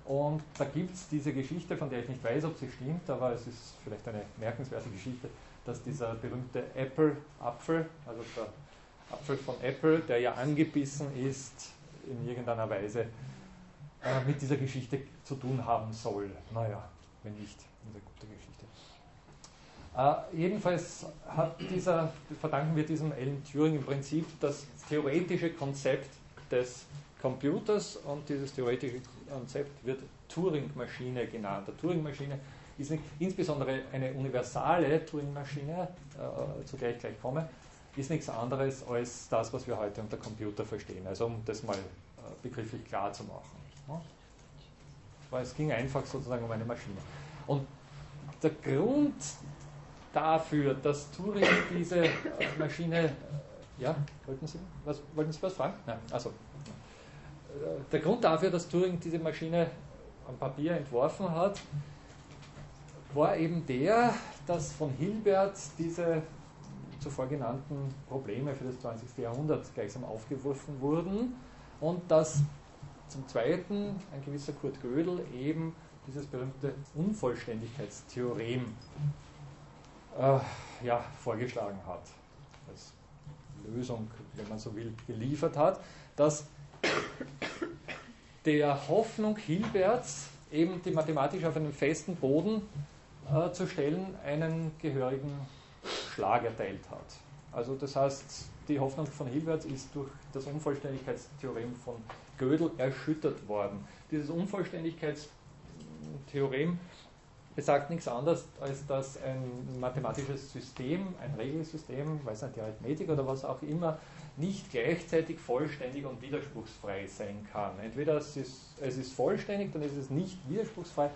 Und da gibt es diese Geschichte, von der ich nicht weiß, ob sie stimmt, aber es ist vielleicht eine merkenswerte Geschichte, dass dieser berühmte Apple-Apfel, also der Apfel von Apple, der ja angebissen ist, in irgendeiner Weise äh, mit dieser Geschichte zu tun haben soll. Naja, wenn nicht, in der guten Geschichte. Äh, jedenfalls dieser, verdanken wir diesem Alan Turing im Prinzip das theoretische Konzept des Computers und dieses theoretische Konzept wird Turing-Maschine genannt. Der Turing-Maschine ist nicht, insbesondere eine universale Turing-Maschine, äh, zu der ich gleich komme, ist nichts anderes als das, was wir heute unter Computer verstehen. Also um das mal äh, begrifflich klar zu machen. Ja? Weil es ging einfach sozusagen um eine Maschine. Und der Grund dafür, dass Turing diese äh, Maschine, äh, ja, wollten Sie was, wollten Sie was fragen? Nein, also der Grund dafür, dass Turing diese Maschine am Papier entworfen hat, war eben der, dass von Hilbert diese zuvor genannten Probleme für das 20. Jahrhundert gleichsam aufgeworfen wurden und dass zum Zweiten ein gewisser Kurt Gödel eben dieses berühmte Unvollständigkeitstheorem äh, ja, vorgeschlagen hat, als Lösung, wenn man so will, geliefert hat, dass der Hoffnung Hilberts, eben die mathematisch auf einen festen Boden äh, zu stellen, einen gehörigen Schlag erteilt hat. Also das heißt, die Hoffnung von Hilberts ist durch das Unvollständigkeitstheorem von Gödel erschüttert worden. Dieses Unvollständigkeitstheorem besagt nichts anderes, als dass ein mathematisches System, ein Regelsystem, weiß nicht, die Arithmetik oder was auch immer, nicht gleichzeitig vollständig und widerspruchsfrei sein kann. Entweder es ist, es ist vollständig, dann ist es nicht widerspruchsfrei,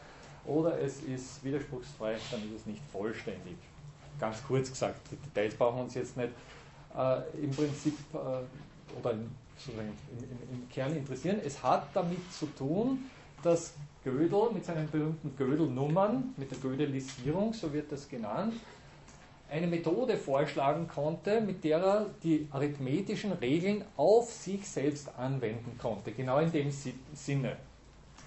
oder es ist widerspruchsfrei, dann ist es nicht vollständig. Ganz kurz gesagt, die Details brauchen uns jetzt nicht äh, im Prinzip äh, oder im, im, im Kern interessieren. Es hat damit zu tun, dass Gödel mit seinen berühmten Gödel-Nummern, mit der Gödelisierung, so wird das genannt, eine Methode vorschlagen konnte, mit der er die arithmetischen Regeln auf sich selbst anwenden konnte. Genau in dem Sinne.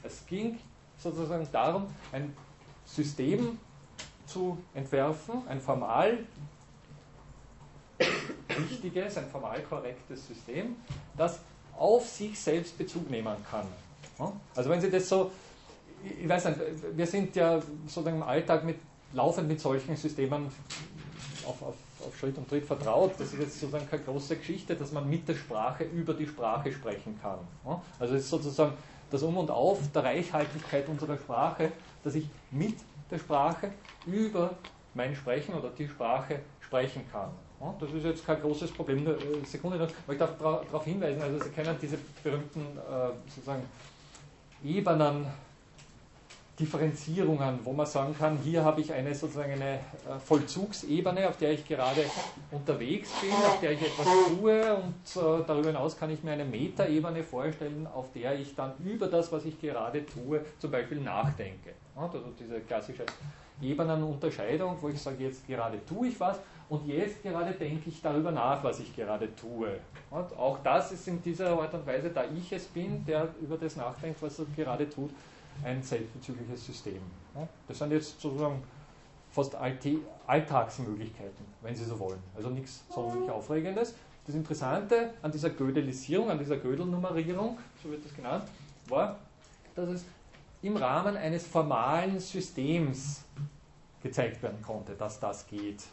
Es ging sozusagen darum, ein System zu entwerfen, ein formal richtiges, ein formal korrektes System, das auf sich selbst Bezug nehmen kann. Also wenn Sie das so, ich weiß nicht, wir sind ja sozusagen im Alltag mit, laufend mit solchen Systemen auf, auf, auf Schritt und Tritt vertraut. Das ist jetzt sozusagen keine große Geschichte, dass man mit der Sprache über die Sprache sprechen kann. Also es ist sozusagen das Um und Auf der Reichhaltigkeit unserer Sprache, dass ich mit der Sprache über mein Sprechen oder die Sprache sprechen kann. Das ist jetzt kein großes Problem. Eine Sekunde. Aber ich darf darauf hinweisen, also Sie kennen diese berühmten äh, sozusagen Ebenen Differenzierungen, wo man sagen kann, hier habe ich eine sozusagen eine äh, Vollzugsebene, auf der ich gerade unterwegs bin, auf der ich etwas tue und äh, darüber hinaus kann ich mir eine Metaebene vorstellen, auf der ich dann über das, was ich gerade tue, zum Beispiel nachdenke. Also diese klassische Ebenenunterscheidung, wo ich sage, jetzt gerade tue ich was und jetzt gerade denke ich darüber nach, was ich gerade tue. Und auch das ist in dieser Art und Weise, da ich es bin, der über das nachdenkt, was er gerade tut, ein selbstbezügliches System. Das sind jetzt sozusagen fast Alltagsmöglichkeiten, wenn Sie so wollen. Also nichts sonderlich Aufregendes. Das Interessante an dieser Gödelisierung, an dieser Gödelnummerierung, so wird das genannt, war, dass es im Rahmen eines formalen Systems gezeigt werden konnte, dass das geht.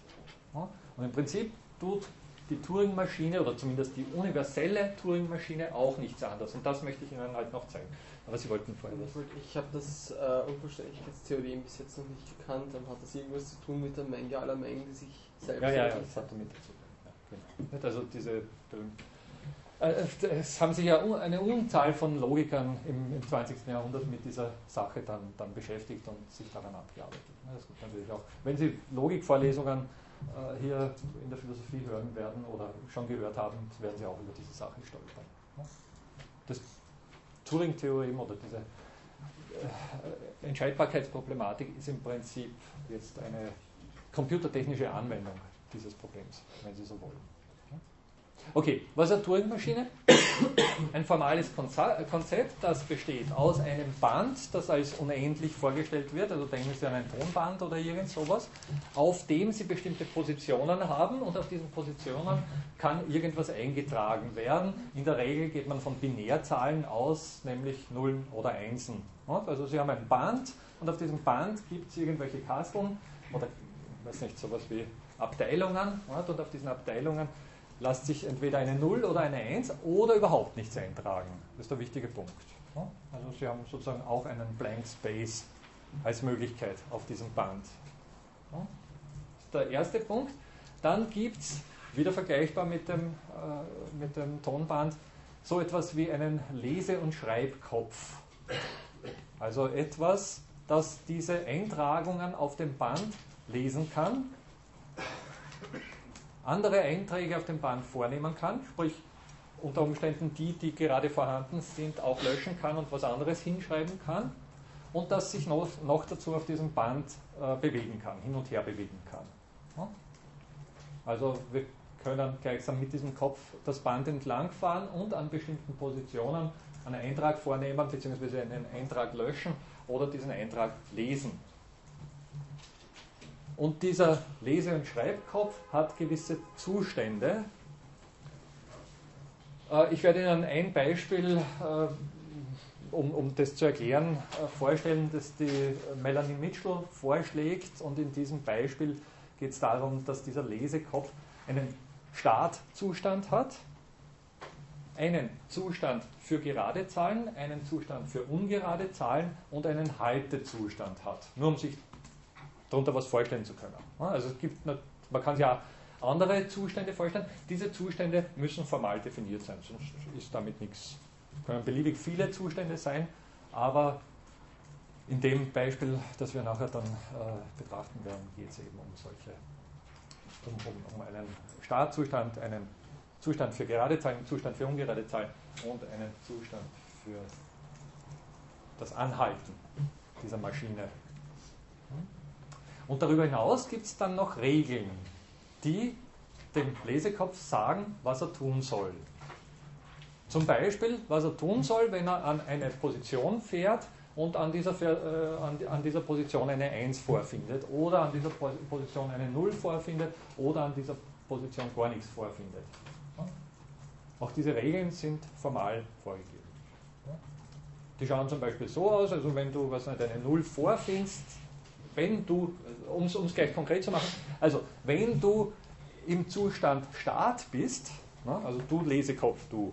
Und im Prinzip tut die Turing-Maschine oder zumindest die universelle Turing-Maschine auch nichts anderes. Und das möchte ich Ihnen halt noch zeigen. Aber Sie wollten vorher was. Ich habe das äh, Unvollständigkeitstheorem bis jetzt noch nicht gekannt. Dann hat das irgendwas zu tun mit der Menge aller Mengen, die sich selbst Ja, ja, ja, das hat damit dazu. Ja, genau. Also diese äh, es haben sich ja eine Unzahl von Logikern im, im 20. Jahrhundert mit dieser Sache dann, dann beschäftigt und sich daran abgearbeitet. Das gibt natürlich auch, wenn Sie Logikvorlesungen äh, hier in der Philosophie hören werden oder schon gehört haben, werden Sie auch über diese Sache stolpern. Das Turing-Theorem oder diese äh, Entscheidbarkeitsproblematik ist im Prinzip jetzt eine computertechnische Anwendung dieses Problems, wenn Sie so wollen. Okay, was ist eine Turing-Maschine? Ein formales Konzept, das besteht aus einem Band, das als unendlich vorgestellt wird, also denken Sie an ein Tonband oder irgend sowas, auf dem Sie bestimmte Positionen haben und auf diesen Positionen kann irgendwas eingetragen werden. In der Regel geht man von Binärzahlen aus, nämlich Nullen oder Einsen. Also Sie haben ein Band und auf diesem Band gibt es irgendwelche Kasteln oder, ich weiß nicht, sowas wie Abteilungen und auf diesen Abteilungen lässt sich entweder eine 0 oder eine 1 oder überhaupt nichts eintragen. Das ist der wichtige Punkt. Also Sie haben sozusagen auch einen Blank Space als Möglichkeit auf diesem Band. Das ist der erste Punkt. Dann gibt es, wieder vergleichbar mit dem, äh, mit dem Tonband, so etwas wie einen Lese- und Schreibkopf. Also etwas, das diese Eintragungen auf dem Band lesen kann andere Einträge auf dem Band vornehmen kann, sprich unter Umständen die, die gerade vorhanden sind, auch löschen kann und was anderes hinschreiben kann und das sich noch, noch dazu auf diesem Band äh, bewegen kann, hin und her bewegen kann. Ja? Also wir können gleichsam mit diesem Kopf das Band entlangfahren und an bestimmten Positionen einen Eintrag vornehmen bzw. einen Eintrag löschen oder diesen Eintrag lesen. Und dieser Lese- und Schreibkopf hat gewisse Zustände. Äh, ich werde Ihnen ein Beispiel, äh, um, um das zu erklären, äh, vorstellen, das die Melanie Mitchell vorschlägt. Und in diesem Beispiel geht es darum, dass dieser Lesekopf einen Startzustand hat, einen Zustand für gerade Zahlen, einen Zustand für ungerade Zahlen und einen Haltezustand hat. Nur um sich darunter was vorstellen zu können. Also es gibt, man kann sich ja andere Zustände vorstellen. Diese Zustände müssen formal definiert sein, sonst ist damit nichts. Können beliebig viele Zustände sein, aber in dem Beispiel, das wir nachher dann äh, betrachten werden, geht es eben um solche, um, um, um, einen Startzustand, einen Zustand für gerade Zahlen, einen Zustand für ungerade Zahlen und einen Zustand für das Anhalten dieser Maschine. Und darüber hinaus gibt es dann noch Regeln, die dem Lesekopf sagen, was er tun soll. Zum Beispiel, was er tun soll, wenn er an eine Position fährt und an dieser, äh, an, dieser Position eine 1 vorfindet oder an dieser Position eine 0 vorfindet oder an dieser Position gar nichts vorfindet. Auch diese Regeln sind formal vorgegeben. Die schauen zum Beispiel so aus, also wenn du was nicht, eine 0 vorfindest, wenn du, um es gleich konkret zu machen, also wenn du im Zustand Start bist, ne, also du Lesekopf, du,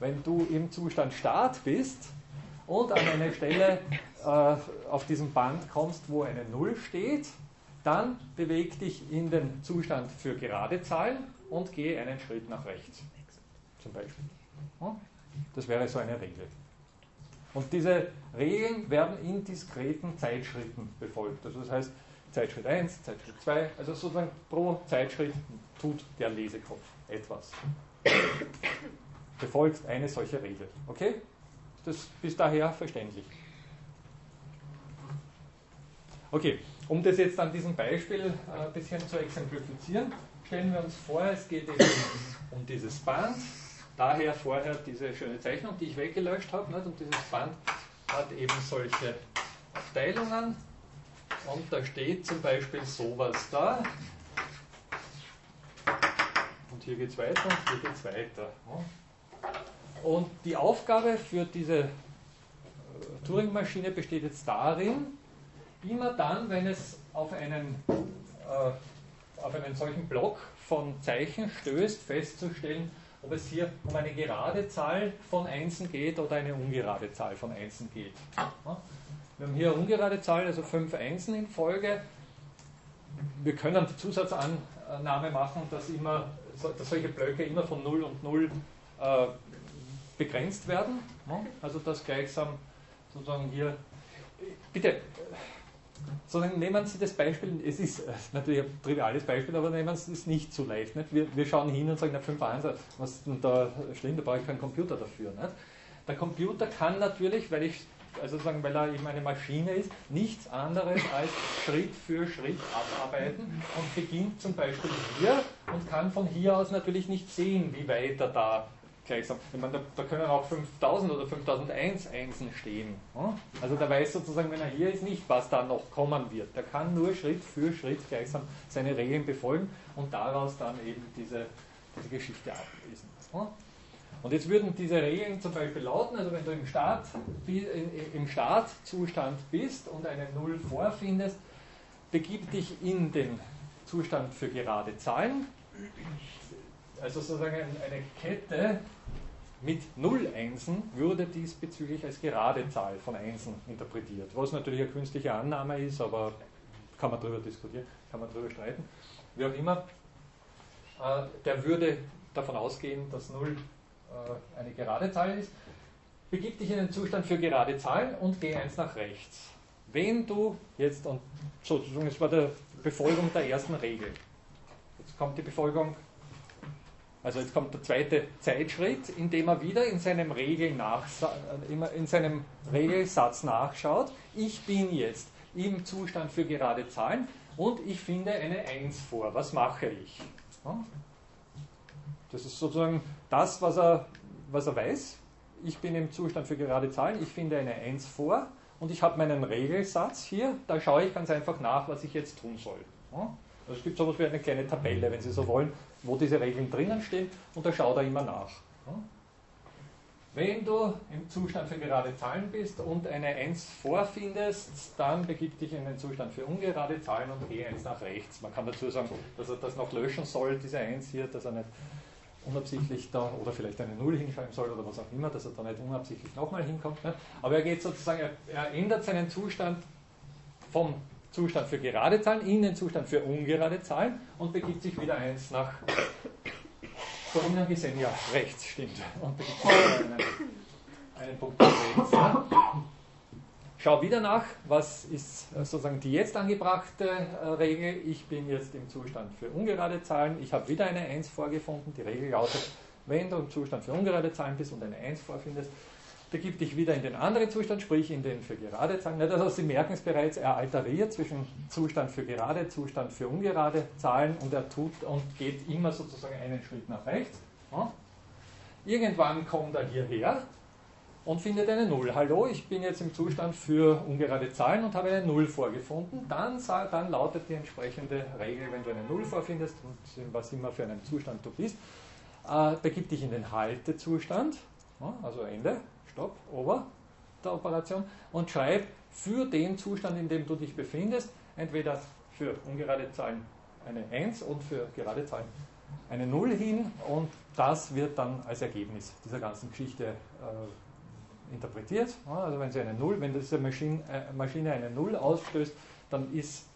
wenn du im Zustand Start bist und an eine Stelle äh, auf diesem Band kommst, wo eine 0 steht, dann beweg dich in den Zustand für gerade Zahlen und gehe einen Schritt nach rechts. Zum Beispiel. Das wäre so eine Regel. Und diese Regeln werden in diskreten Zeitschritten befolgt. Also das heißt, Zeitschritt 1, Zeitschritt 2, also sozusagen pro Zeitschritt tut der Lesekopf etwas. Befolgt eine solche Regel. Okay? Das ist bis daher verständlich. Okay, um das jetzt an diesem Beispiel äh, ein bisschen zu exemplifizieren, stellen wir uns vor, es geht eben um dieses Band. Daher vorher diese schöne Zeichnung, die ich weggelöscht habe. Nicht? Und dieses Band hat eben solche Abteilungen. Und da steht zum Beispiel sowas da. Und hier geht es weiter und hier geht es weiter. Und die Aufgabe für diese äh, Turing-Maschine besteht jetzt darin, immer dann, wenn es auf einen, äh, auf einen solchen Block von Zeichen stößt, festzustellen, ob es hier um eine gerade Zahl von Einsen geht oder eine ungerade Zahl von Einsen geht. Wir haben hier ungerade Zahl, also fünf Einsen in Folge. Wir können die Zusatzannahme machen, dass, immer, dass solche Blöcke immer von 0 und 0 äh, begrenzt werden. Also dass gleichsam sozusagen hier, bitte, sondern nehmen Sie das Beispiel, es ist natürlich ein triviales Beispiel, aber nehmen Sie es nicht so leicht. Nicht? Wir, wir schauen hin und sagen, na 5 1, was ist denn da schlimm, da brauche ich keinen Computer dafür. Nicht? Der Computer kann natürlich, weil ich also sagen, weil er eben eine Maschine ist, nichts anderes als Schritt für Schritt abarbeiten und beginnt zum Beispiel hier und kann von hier aus natürlich nicht sehen, wie weit er da gleichsam. Ich meine, da, da, können auch 5000 oder 5001 Einsen stehen. Also der weiß sozusagen, wenn er hier ist, nicht, was da noch kommen wird. Der kann nur Schritt für Schritt gleichsam seine Regeln befolgen und daraus dann eben diese, diese Geschichte ablesen. Und jetzt würden diese Regeln zum Beispiel lauten, also wenn du im, Start, im Startzustand bist und eine Null vorfindest, begib dich in den Zustand für gerade Zahlen, also sozusagen eine Kette mit Null Einsen würde diesbezüglich als gerade Zahl von Einsen interpretiert, was natürlich eine künstliche Annahme ist, aber kann man darüber diskutieren, kann man darüber streiten. Wie auch immer, äh, der würde davon ausgehen, dass Null äh, eine gerade Zahl ist. Begib dich in den Zustand für gerade Zahlen und geh eins nach rechts. Wenn du jetzt, und sozusagen, es war die Befolgung der ersten Regel. Jetzt kommt die Befolgung also jetzt kommt der zweite Zeitschritt, in dem er wieder in seinem, Regel äh, in seinem Regelsatz nachschaut. Ich bin jetzt im Zustand für gerade Zahlen und ich finde eine 1 vor. Was mache ich? Das ist sozusagen das, was er, was er weiß. Ich bin im Zustand für gerade Zahlen, ich finde eine 1 vor und ich habe meinen Regelsatz hier. Da schaue ich ganz einfach nach, was ich jetzt tun soll. Also es gibt sowas wie eine kleine Tabelle, wenn Sie so wollen, wo diese Regeln drinnen stehen und da schaut er immer nach. Wenn du im Zustand für gerade Zahlen bist und eine 1 vorfindest, dann begib dich in den Zustand für ungerade Zahlen und geh 1 nach rechts. Man kann dazu sagen, dass er das noch löschen soll, diese 1 hier, dass er nicht unabsichtlich da oder vielleicht eine 0 hinschreiben soll oder was auch immer, dass er da nicht unabsichtlich nochmal hinkommt. Ne? Aber er geht sozusagen, er, er ändert seinen Zustand vom Zustand für gerade Zahlen in den Zustand für ungerade Zahlen und begibt sich wieder eins nach vorhin gesehen, ja, rechts stimmt. Und begibt sich einen, einen Punkt nach rechts. Ja. Schau wieder nach, was ist sozusagen die jetzt angebrachte äh, Regel. Ich bin jetzt im Zustand für ungerade Zahlen. Ich habe wieder eine 1 vorgefunden. Die Regel lautet, wenn du im Zustand für ungerade Zahlen bist und eine 1 vorfindest, begib dich wieder in den anderen Zustand, sprich in den für gerade Zahlen. Also Sie merken es bereits, er alteriert zwischen Zustand für gerade, Zustand für ungerade Zahlen und er tut und geht immer sozusagen einen Schritt nach rechts. Irgendwann kommt er hierher und findet eine Null. Hallo, ich bin jetzt im Zustand für ungerade Zahlen und habe eine Null vorgefunden. Dann, dann lautet die entsprechende Regel, wenn du eine Null vorfindest, und was immer für einen Zustand du bist, äh, begib dich in den Haltezustand, also Ende, Stopp, Over der Operation und schreib für den Zustand, in dem du dich befindest, entweder für ungerade Zahlen eine 1 und für gerade Zahlen eine 0 hin und das wird dann als Ergebnis dieser ganzen Geschichte äh, interpretiert. Also wenn sie eine 0, wenn diese Maschine, äh, Maschine eine 0 ausstößt, dann ist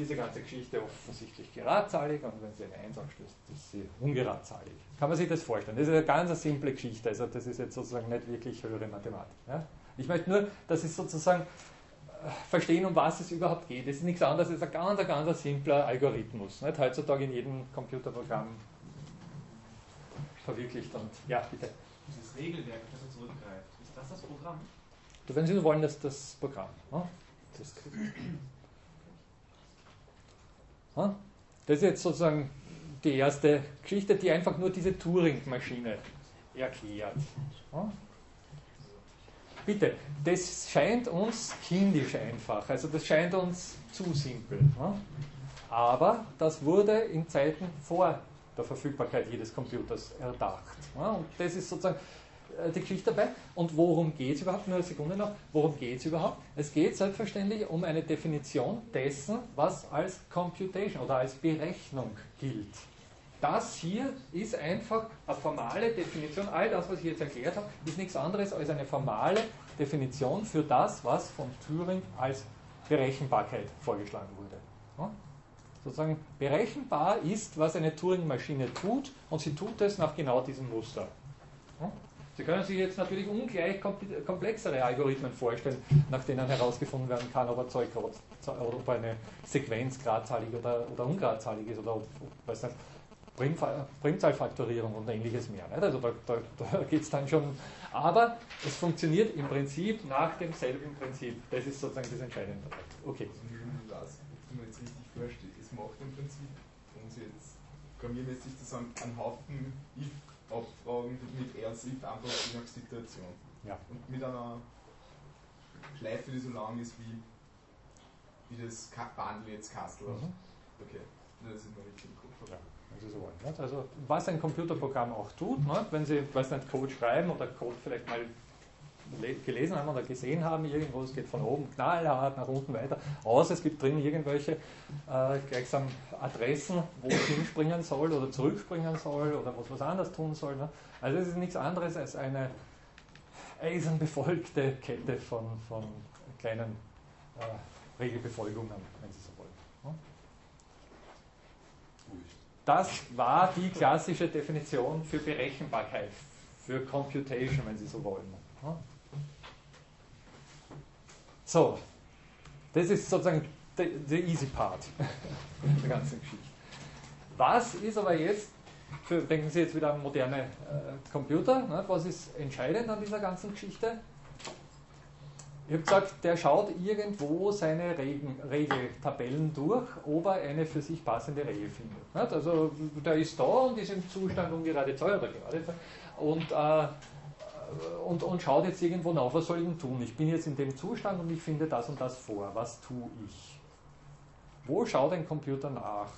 diese ganze Geschichte offensichtlich geradzahlig und wenn sie eine 1 anstößt, ist sie ungeradzahlig. Kann man sich das vorstellen? Das ist eine ganz simple Geschichte, also das ist jetzt sozusagen nicht wirklich höhere Mathematik. Ja? Ich möchte nur, dass Sie sozusagen äh, verstehen, um was es überhaupt geht. Es ist nichts anderes als ein ganz, ganz simpler Algorithmus. Nicht? Heutzutage in jedem Computerprogramm verwirklicht. Und ja, bitte. Dieses Regelwerk, das er zurückgreift, ist das das Programm? Wenn Sie wollen, das das Programm. Ne? Das? Das ist jetzt sozusagen die erste Geschichte, die einfach nur diese Turing-Maschine erklärt. Bitte, das scheint uns kindisch einfach, also das scheint uns zu simpel. Aber das wurde in Zeiten vor der Verfügbarkeit jedes Computers erdacht. Und das ist sozusagen die Geschichte dabei. Und worum geht es überhaupt? Nur eine Sekunde noch. Worum geht es überhaupt? Es geht selbstverständlich um eine Definition dessen, was als Computation oder als Berechnung gilt. Das hier ist einfach eine formale Definition. All das, was ich jetzt erklärt habe, ist nichts anderes als eine formale Definition für das, was von Turing als Berechenbarkeit vorgeschlagen wurde. Sozusagen berechenbar ist, was eine Turing-Maschine tut, und sie tut es nach genau diesem Muster. Ja? Sie können sich jetzt natürlich ungleich komplexere Algorithmen vorstellen, nach denen herausgefunden werden kann, ob Zeug ob eine Sequenz gradzahlig oder, oder ungradzalig ist oder ob, weiß nicht, Primzahlfaktorierung und ähnliches mehr. Also da, da, da geht es dann schon. Aber es funktioniert im Prinzip nach demselben Prinzip. Das ist sozusagen das Entscheidende. Okay. Was, wenn man jetzt richtig verstehe, es macht im Prinzip, um es jetzt programmiermäßig zu sagen, einen Haufen if-Abfragen mit if einfach je nach Situation. Ja. Und mit einer Schleife, die so lang ist wie, wie das Bundle jetzt Castle. Mhm. Okay, das ist mir richtig Kopf. Ja. Also was ein Computerprogramm auch tut, nicht? wenn Sie weiß nicht, Code schreiben oder Code vielleicht mal gelesen haben oder gesehen haben, irgendwo, es geht von oben knallhart nach unten weiter, außer es gibt drin irgendwelche äh, gleichsam Adressen, wo es hinspringen soll oder zurückspringen soll oder was was anderes tun soll. Ne? Also es ist nichts anderes als eine eisenbefolgte Kette von, von kleinen äh, Regelbefolgungen, wenn Sie so wollen. Ne? Das war die klassische Definition für Berechenbarkeit, für Computation, wenn Sie so wollen. So, das ist sozusagen der easy part der ganzen Geschichte. Was ist aber jetzt, für, denken Sie jetzt wieder an moderne äh, Computer, ne, was ist entscheidend an dieser ganzen Geschichte? Ich habe gesagt, der schaut irgendwo seine Regen, Regeltabellen durch, ob er eine für sich passende Regel findet. Nicht? Also der ist da und ist im Zustand ungerade Zahl oder gerade Zahl und, äh, und, und schaut jetzt irgendwo nach, was soll ich denn tun? Ich bin jetzt in dem Zustand und ich finde das und das vor. Was tue ich? Wo schaut ein Computer nach?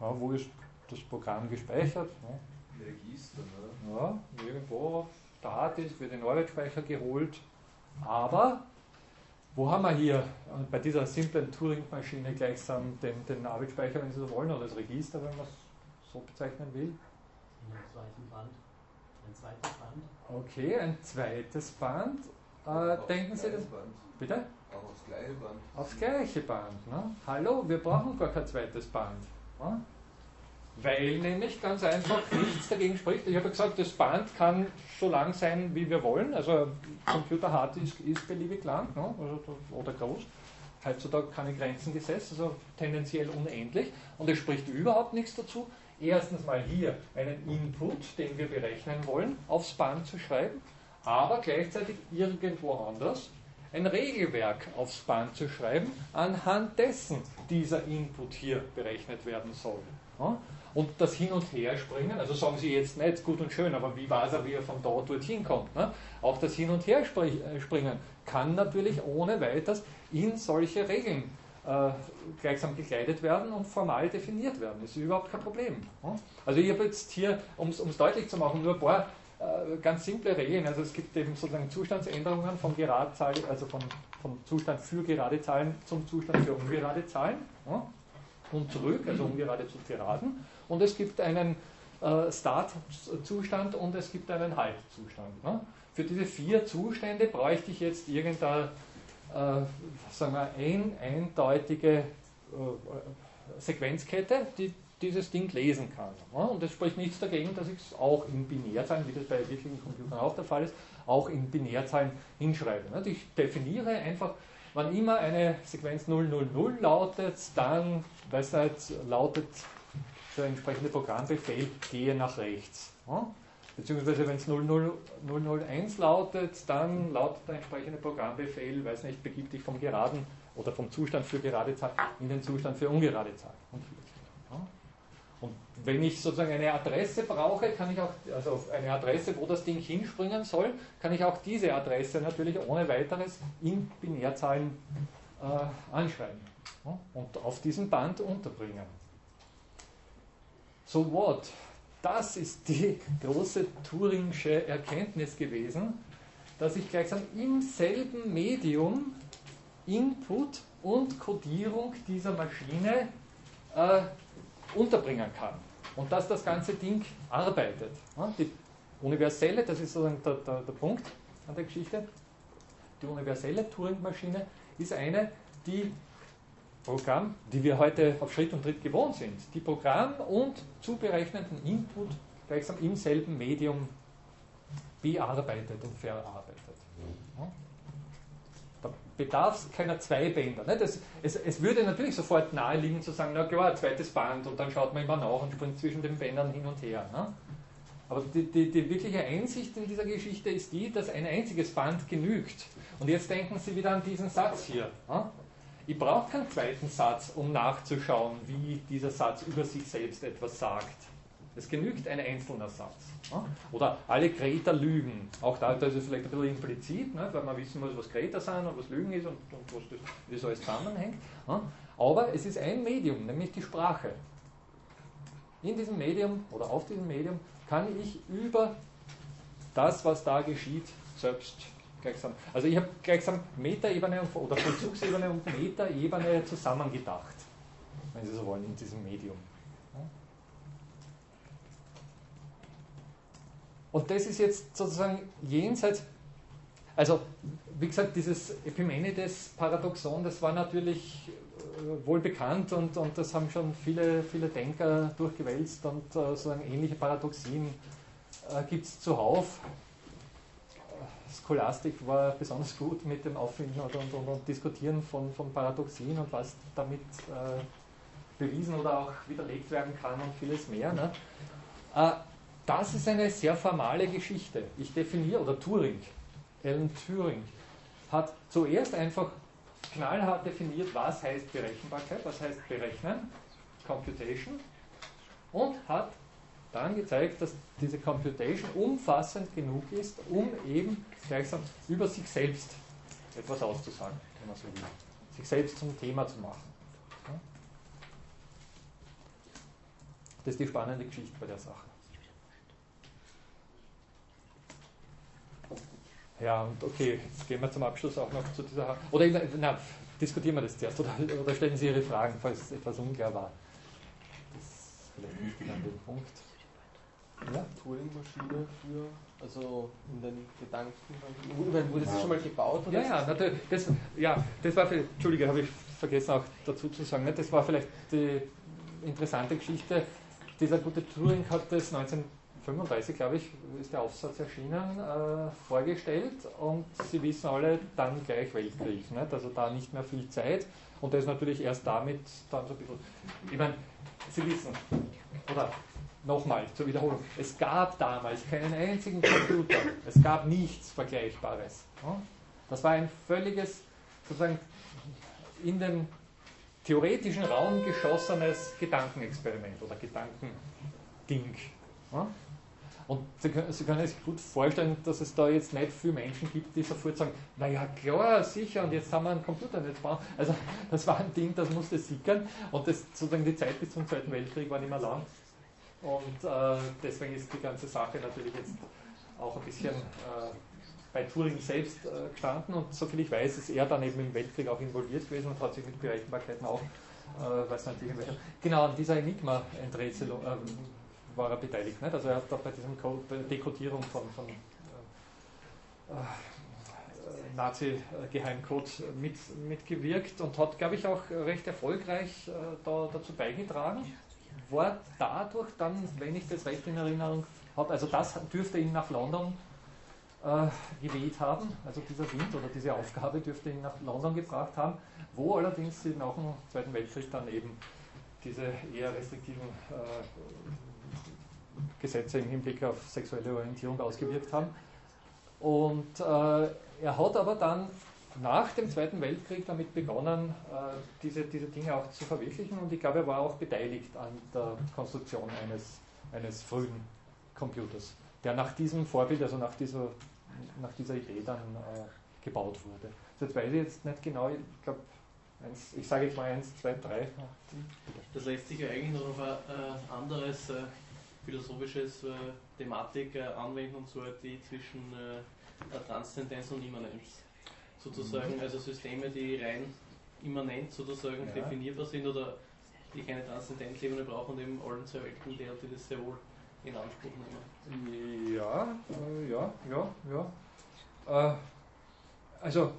Ja, wo ist das Programm gespeichert? Ja. Register, ne? Ja, irgendwo Start ist, wird in den Arbeitsspeicher geholt. Aber wo haben wir hier bei dieser simplen Turing-Maschine gleichsam den, den Arbeitsspeicher, wenn Sie so wollen, oder das Register, wenn man es so bezeichnen will? In einem zweiten Band. Ein zweites Band. Okay, ein zweites Band. Äh, denken Sie das? Band. Bitte? Auch aufs gleiche Band. Aufs gleiche Band. Ne? Hallo, wir brauchen gar kein zweites Band. Ne? Weil nämlich ganz einfach nichts dagegen spricht. Ich habe ja gesagt, das Band kann so lang sein, wie wir wollen. Also Computer hart ist, ist beliebig lang ne? also, oder groß. Heutzutage keine Grenzen gesetzt, also tendenziell unendlich. Und es spricht überhaupt nichts dazu, erstens mal hier einen Input, den wir berechnen wollen, aufs Band zu schreiben, aber gleichzeitig irgendwo anders ein Regelwerk aufs Band zu schreiben, anhand dessen dieser Input hier berechnet werden soll. Und das Hin- und Herspringen, also sagen Sie jetzt nicht gut und schön, aber wie weiß er, wie er von dort dorthin kommt? Ne? Auch das Hin- und Herspringen kann natürlich ohne weiteres in solche Regeln äh, gleichsam gekleidet werden und formal definiert werden. Das ist überhaupt kein Problem. Also ich habe jetzt hier, um es deutlich zu machen, nur ein paar äh, ganz simple Regeln. Also es gibt eben sozusagen Zustandsänderungen von Geradezahl, also von, vom Zustand für gerade Zahlen zum Zustand für ungerade Zahlen. Und zurück, also ungerade zu geraden. Und es gibt einen äh, Start-Zustand und es gibt einen Halt-Zustand. Für diese vier Zustände bräuchte ich jetzt irgendeine äh, sagen wir, ein, eindeutige äh, Sequenzkette, die dieses Ding lesen kann. Und es spricht nichts dagegen, dass ich es auch in Binärzahlen, wie das bei wirklichen Computern auch der Fall ist, auch in Binärzahlen hinschreibe. Ich definiere einfach, wann immer eine Sequenz 000 lautet, dann weiß nicht, lautet der entsprechende Programmbefehl, gehe nach rechts. Beziehungsweise wenn es 001 lautet, dann lautet der entsprechende Programmbefehl, weiß nicht, begib dich vom geraden oder vom Zustand für gerade Zahl in den Zustand für ungerade Zahl. Und, und wenn ich sozusagen eine Adresse brauche, kann ich auch, also eine Adresse, wo das Ding hinspringen soll, kann ich auch diese Adresse natürlich ohne weiteres in Binärzahlen äh, anschreiben und auf diesem Band unterbringen. So what? Das ist die große Turing'sche Erkenntnis gewesen, dass ich gleichsam im selben Medium Input und Codierung dieser Maschine äh, unterbringen kann. Und dass das ganze Ding arbeitet. Die universelle, das ist sozusagen der, der, der Punkt an der Geschichte, die universelle Turing-Maschine ist eine, die Programm, die wir heute auf Schritt und Tritt gewohnt sind, die Programm und zu berechnenden Input gleichsam im selben Medium bearbeitet und verarbeitet. Da bedarf es keiner Zweibänder. Ne? Das, es, es, würde natürlich sofort naheliegen zu sagen, na klar, zweites Band und dann schaut man immer nach und springt zwischen den Bändern hin und her. Ne? Aber die, die, die, wirkliche Einsicht in dieser Geschichte ist die, dass ein einziges Band genügt. Und jetzt denken Sie wieder an diesen Satz hier. Ne? Ich brauche keinen zweiten Satz, um nachzuschauen, wie dieser Satz über sich selbst etwas sagt. Es genügt ein einzelner Satz. Oder alle Kreter lügen. Auch da, ist es vielleicht ein bisschen implizit, ne, weil man wissen muss, was Kreter sind und was Lügen ist und, und was das, wie das alles zusammenhängt. Aber es ist ein Medium, nämlich die Sprache. In diesem Medium oder auf diesem Medium kann ich über das, was da geschieht, selbst gleichsam. Also ich habe gleichsam Metaebene oder Vollzugsebene und Metaebene zusammengedacht, wenn Sie so wollen, in diesem Medium. Und das ist jetzt sozusagen jenseits, also wie gesagt, dieses Epimenides-Paradoxon, das war natürlich äh, wohl bekannt und, und das haben schon viele, viele Denker durchgewälzt und äh, sozusagen ähnliche Paradoxien äh, gibt es zuhauf. Scholastik war besonders gut mit dem Auffinden und, und, und, Diskutieren von, von Paradoxien und was damit äh, bewiesen oder auch widerlegt werden kann und vieles mehr. Ne? Äh, das ist eine sehr formale Geschichte. Ich definiere, oder Turing, Alan Turing, hat zuerst einfach knallhart definiert, was heißt Berechenbarkeit, was heißt Berechnen, Computation, und hat dann gezeigt, dass diese Computation umfassend genug ist, um eben gleichsam über sich selbst etwas auszusagen, wenn man so will. Sich selbst zum Thema zu machen. Das ist die spannende Geschichte bei der Sache. Ja, und okay, jetzt gehen wir zum Abschluss auch noch zu dieser. Oder na, diskutieren wir das zuerst oder, oder stellen Sie Ihre Fragen, falls etwas unklar war. Das ist vielleicht wichtig an dem Punkt ja. Turing-Maschine für, also in den Gedanken, wurde das schon mal gebaut? Oder ja, ja, natürlich. Das, ja, das war, für, Entschuldige, habe ich vergessen auch dazu zu sagen, ne, das war vielleicht die interessante Geschichte. Dieser gute Turing hat das 1935, glaube ich, ist der Aufsatz erschienen, äh, vorgestellt und Sie wissen alle, dann gleich Weltkrieg. Nicht? Also da nicht mehr viel Zeit und das natürlich erst damit dann so ein bisschen. Ich meine, Sie wissen, oder nochmal zur Wiederholung, es gab damals keinen einzigen Computer, es gab nichts Vergleichbares. Das war ein völliges, sozusagen in den theoretischen Raum geschossenes Gedankenexperiment oder Gedankending. Und Sie können, sich gut vorstellen, dass es da jetzt nicht viele Menschen gibt, die sofort sagen, naja klar, sicher, und jetzt haben wir einen Computer nicht bauen. Also das war ein Ding, das musste sickern und das, sozusagen die Zeit bis zum Zweiten Weltkrieg war nicht mehr lang. Und äh, deswegen ist die ganze Sache natürlich jetzt auch ein bisschen äh, bei Turing selbst äh, gestanden. Und soviel ich weiß, ist er dann eben im Weltkrieg auch involviert gewesen und hat sich mit Berechenbarkeiten auch, äh, weiß nicht, irgendwelche. Genau, an dieser Enigma-Enträtselung äh, war er beteiligt. Nicht? Also er hat da bei diesem Code, Dekodierung von, von äh, Nazi-Geheimcode mit, mitgewirkt und hat, glaube ich, auch recht erfolgreich da, dazu beigetragen. War dadurch dann, wenn ich das recht in Erinnerung habe, also das dürfte ihn nach London äh, geweht haben, also dieser Wind oder diese Aufgabe dürfte ihn nach London gebracht haben, wo allerdings sie nach dem Zweiten Weltkrieg dann eben diese eher restriktiven äh, Gesetze im Hinblick auf sexuelle Orientierung ausgewirkt haben. Und äh, er hat aber dann nach dem Zweiten Weltkrieg damit begonnen, äh, diese, diese Dinge auch zu verwirklichen und ich glaube, er war auch beteiligt an der Konstruktion eines, eines frühen Computers, der nach diesem Vorbild, also nach dieser, nach dieser Idee dann äh, gebaut wurde. Also jetzt weiß ich jetzt nicht genau, ich glaube, ich sage jetzt mal eins, zwei, drei. Das lässt sich ja eigentlich noch auf ein äh, anderes äh, philosophisches äh, Thematik äh, anwenden, und zwar die zwischen Transzendenz und Immanenz. Sozusagen, mhm. also Systeme, die rein immanent sozusagen ja. definierbar sind oder die keine Transzendenzebene brauchen und eben allen zur Welt die das sehr wohl in Anspruch nehmen. Ja, äh, ja, ja, ja. Äh, also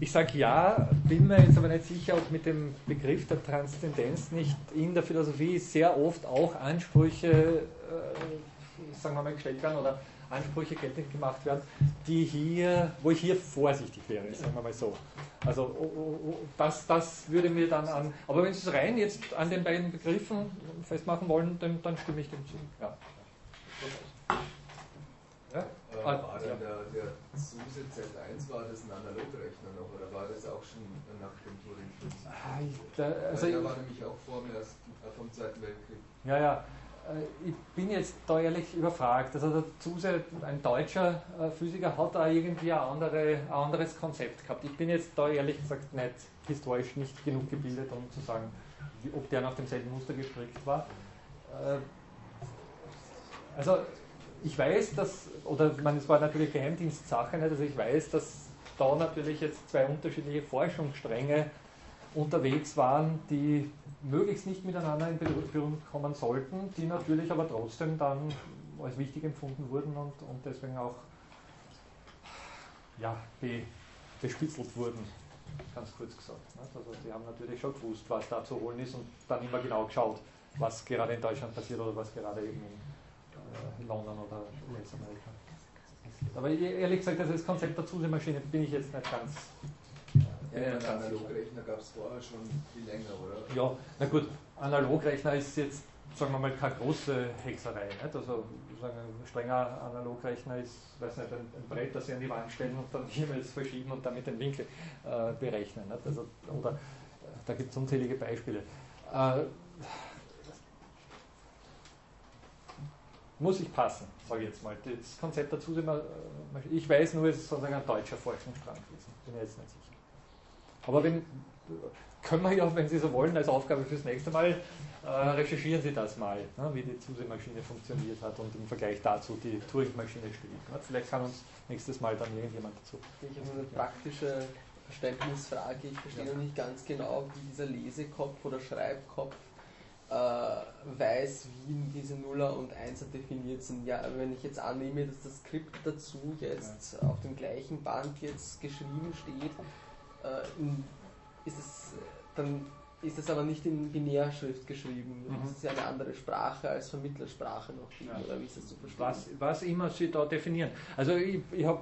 ich sage ja, bin mir jetzt aber nicht sicher, ob mit dem Begriff der Transzendenz nicht in der Philosophie sehr oft auch Ansprüche, äh, sagen wir mal, gestellt werden oder Ansprüche geltend gemacht werden, die hier, wo ich hier vorsichtig wäre, sagen wir mal so. Also oh, oh, oh, das, das würde mir dann an, aber wenn Sie es rein jetzt an den beiden Begriffen festmachen wollen, dann, dann stimme ich dem zu. Ja. Ja? Äh, war dann der, der SUSE Z1, war das ein Analogrechner noch oder war das auch schon nach dem Turing-Schlüssel? Ah, also der war nämlich auch vor dem ersten, äh, vom Zweiten Weltkrieg. Ja, ja. Äh, ich bin jetzt da ehrlich überfragt. Also der ein deutscher äh, Physiker, hat da irgendwie ein, andere, ein anderes Konzept gehabt. Ich bin jetzt da ehrlich gesagt nicht historisch nicht genug gebildet, um zu sagen, ob der nach demselben Muster gestrickt war. Also ich weiß, dass, oder man, es war natürlich Geheimdienstsache, nicht? also ich weiß, dass da natürlich jetzt zwei unterschiedliche Forschungsstränge unterwegs waren, die möglichst nicht miteinander in Berührung kommen sollten, die natürlich aber trotzdem dann als wichtig empfunden wurden und, und deswegen auch ja, be, bespitzelt wurden, ganz kurz gesagt. Nicht? Also die haben natürlich schon gewusst, was da zu holen ist und dann immer genau geschaut, was gerade in Deutschland passiert oder was gerade eben in äh, London oder US-Amerika. Aber ehrlich gesagt, also das Konzept der Zusehmaschine bin ich jetzt nicht ganz. Ja, ja, Analogrechner gab es vorher schon viel länger, oder? Ja, na gut, Analogrechner ist jetzt, sagen wir mal, keine große Hexerei. Nicht? Also sagen, ein strenger Analogrechner ist, weiß nicht, ein, ein, Brett, das Sie an die Wand stellen und dann jeweils verschieben und damit den Winkel äh, berechnen. Nicht? Also, oder da gibt es unzählige Beispiele. Äh, muss ich passen, sage ich jetzt mal. Das Konzept dazu äh, ich weiß nur, es ist sozusagen ein deutscher Forschungsstrang gewesen. Bin ich jetzt nicht sicher. Aber wenn, können wir ja, wenn Sie so wollen, als Aufgabe fürs nächste Mal, äh, recherchieren Sie das mal, ne, wie die Zusemaschine funktioniert hat und im Vergleich dazu die Turing-Maschine steht. Ne. Vielleicht kann uns nächstes Mal dann irgendjemand dazu. Ich habe eine praktische Verständnisfrage. Ich verstehe ja. noch nicht ganz genau, wie dieser Lesekopf oder Schreibkopf äh, weiß, wie diese Nuller und Einser definiert sind. Ja, wenn ich jetzt annehme, dass das Skript dazu jetzt ja. auf dem gleichen Band jetzt geschrieben steht, äh, ist es dann ist es aber nicht in Binärschrift geschrieben. Mhm. Das ist ja eine andere Sprache als Vermittlersprache noch. Ja. Oder wie ist das zu verstehen? Was, was immer Sie da definieren. Also ich, ich habe,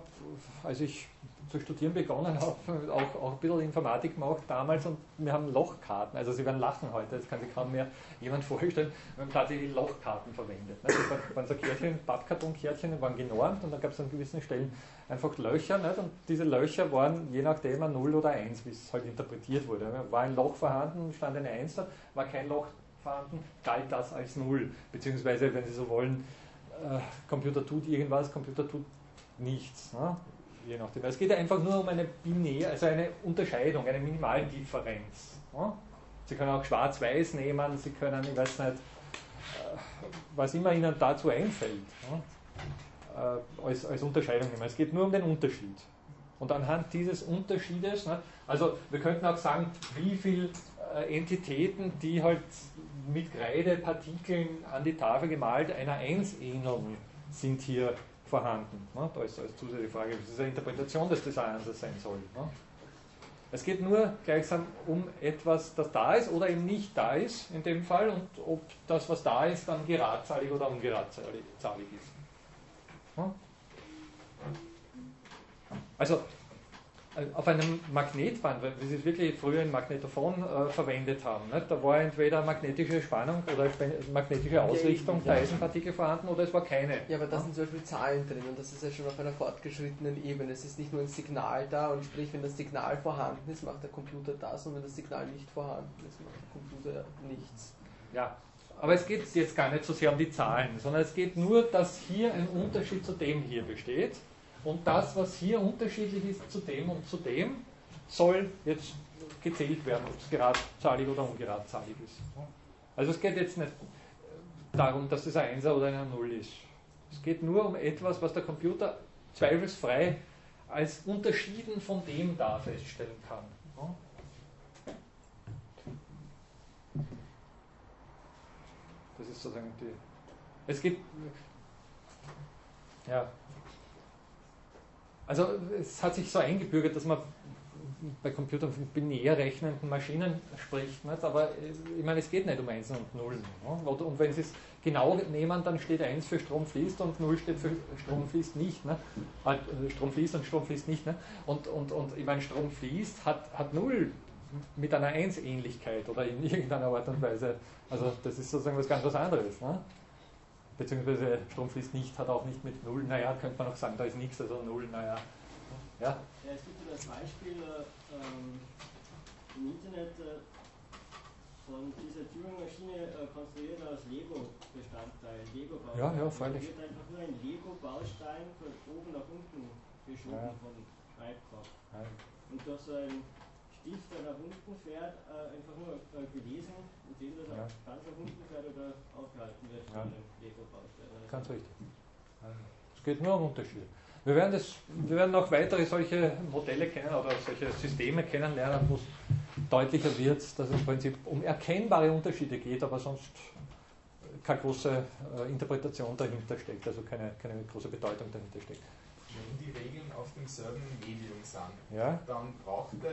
als ich zu studieren begonnen habe, auch, auch ein bisschen Informatik gemacht damals und wir haben Lochkarten, also Sie werden lachen heute, das kann sich kaum mehr jemand vorstellen, wir haben tatsächlich Lochkarten verwendet. Ne? Das waren so Kärtchen, Pappkartonkärtchen, waren genormt und dann gab es an gewissen Stellen einfach Löcher nicht? und diese Löcher waren je nachdem ein 0 oder 1, wie es halt interpretiert wurde. War ein Loch vorhanden, stand eine 1 da, war kein Loch vorhanden, galt das als 0, beziehungsweise, wenn Sie so wollen, äh, Computer tut irgendwas, Computer tut nichts. Ne? je nachdem. Es geht einfach nur um eine binär, also eine Unterscheidung, eine Minimaldifferenz. Sie können auch schwarz-weiß nehmen, Sie können, ich weiß nicht, äh, was immer Ihnen dazu einfällt, äh, als, als Unterscheidung nehmen. Es geht nur um den Unterschied. Und anhand dieses Unterschiedes, also wir könnten auch sagen, wie viele äh, Entitäten, die halt mit Kreidepartikeln an die Tafel gemalt einer Eins ähneln, sind hier vorhanden. Ne? Da ist als zusätzliche Frage, das ist eine Interpretation des Designs sein soll. Ne? Es geht nur gleichsam um etwas, das da ist oder eben nicht da ist in dem Fall und ob das, was da ist, dann geradzahlig oder ungeradzahlig ist. Also äh, auf einem Magnetband, wie sie es wirklich früher in Magnetophon äh, verwendet haben, nicht? da war entweder magnetische Spannung oder magnetische Ausrichtung der Eisenpartikel vorhanden oder es war keine. Ja, aber da sind zum Beispiel Zahlen drin und das ist ja schon auf einer fortgeschrittenen Ebene. Es ist nicht nur ein Signal da und sprich, wenn das Signal vorhanden ist, macht der Computer das und wenn das Signal nicht vorhanden ist, macht der Computer nichts. Ja, aber es geht jetzt gar nicht so sehr um die Zahlen, sondern es geht nur, dass hier ein Unterschied zu dem hier besteht. Und das, was hier unterschiedlich ist zu dem und zu dem, soll jetzt gezählt werden, ob es geradzahlig oder ungeradzahlig ist. Also es geht jetzt nicht darum, dass das ein Einser oder ein Null ist. Es geht nur um etwas, was der Computer zweifelsfrei als unterschieden von dem da feststellen kann. Das ist sozusagen die. Es gibt. Ja, also es hat sich so eingebürgert, dass man bei Computern von binär rechnenden Maschinen spricht, nicht? aber ich meine, es geht nicht um Einsen und Nullen. Ne? Und wenn Sie es genau nehmen, dann steht 1 für Strom fließt und 0 steht für Strom fließt nicht. Ne? Strom fließt und Strom fließt nicht. Ne? Und, und, und ich meine, Strom fließt hat, hat 0 mit einer 1 Ähnlichkeit oder in irgendeiner Art und Weise. Also das ist sozusagen was ganz was anderes. Ne? beziehungsweise Strom fließt nicht, hat auch nicht mit Null, naja, könnte man auch sagen, da ist nichts, also Null, naja. Ja? ja es gibt ja das Beispiel ähm, im Internet äh, von dieser Turing-Maschine äh, konstruiert aus Lego-Bestandteilen, Lego-Bausteinen. Ja, ja, freilich. Da wird einfach nur ein Lego-Baustein von oben nach unten geschoben ja. vom Schreibkopf. Ja. Und durch so ein Stift, der nach unten fährt, äh, einfach nur äh, gelesen, indem das ja. ganz nach unten fährt oder aufgehalten wird von ja. dem Lego-Baustein. Ganz richtig. Es geht nur um Unterschiede. Wir werden, das, wir werden noch weitere solche Modelle kennen oder solche Systeme kennenlernen, wo es deutlicher wird, dass es im Prinzip um erkennbare Unterschiede geht, aber sonst keine große äh, Interpretation dahinter steckt, also keine, keine große Bedeutung dahinter steckt. Wenn die Regeln auf demselben Medium sind, ja? dann braucht der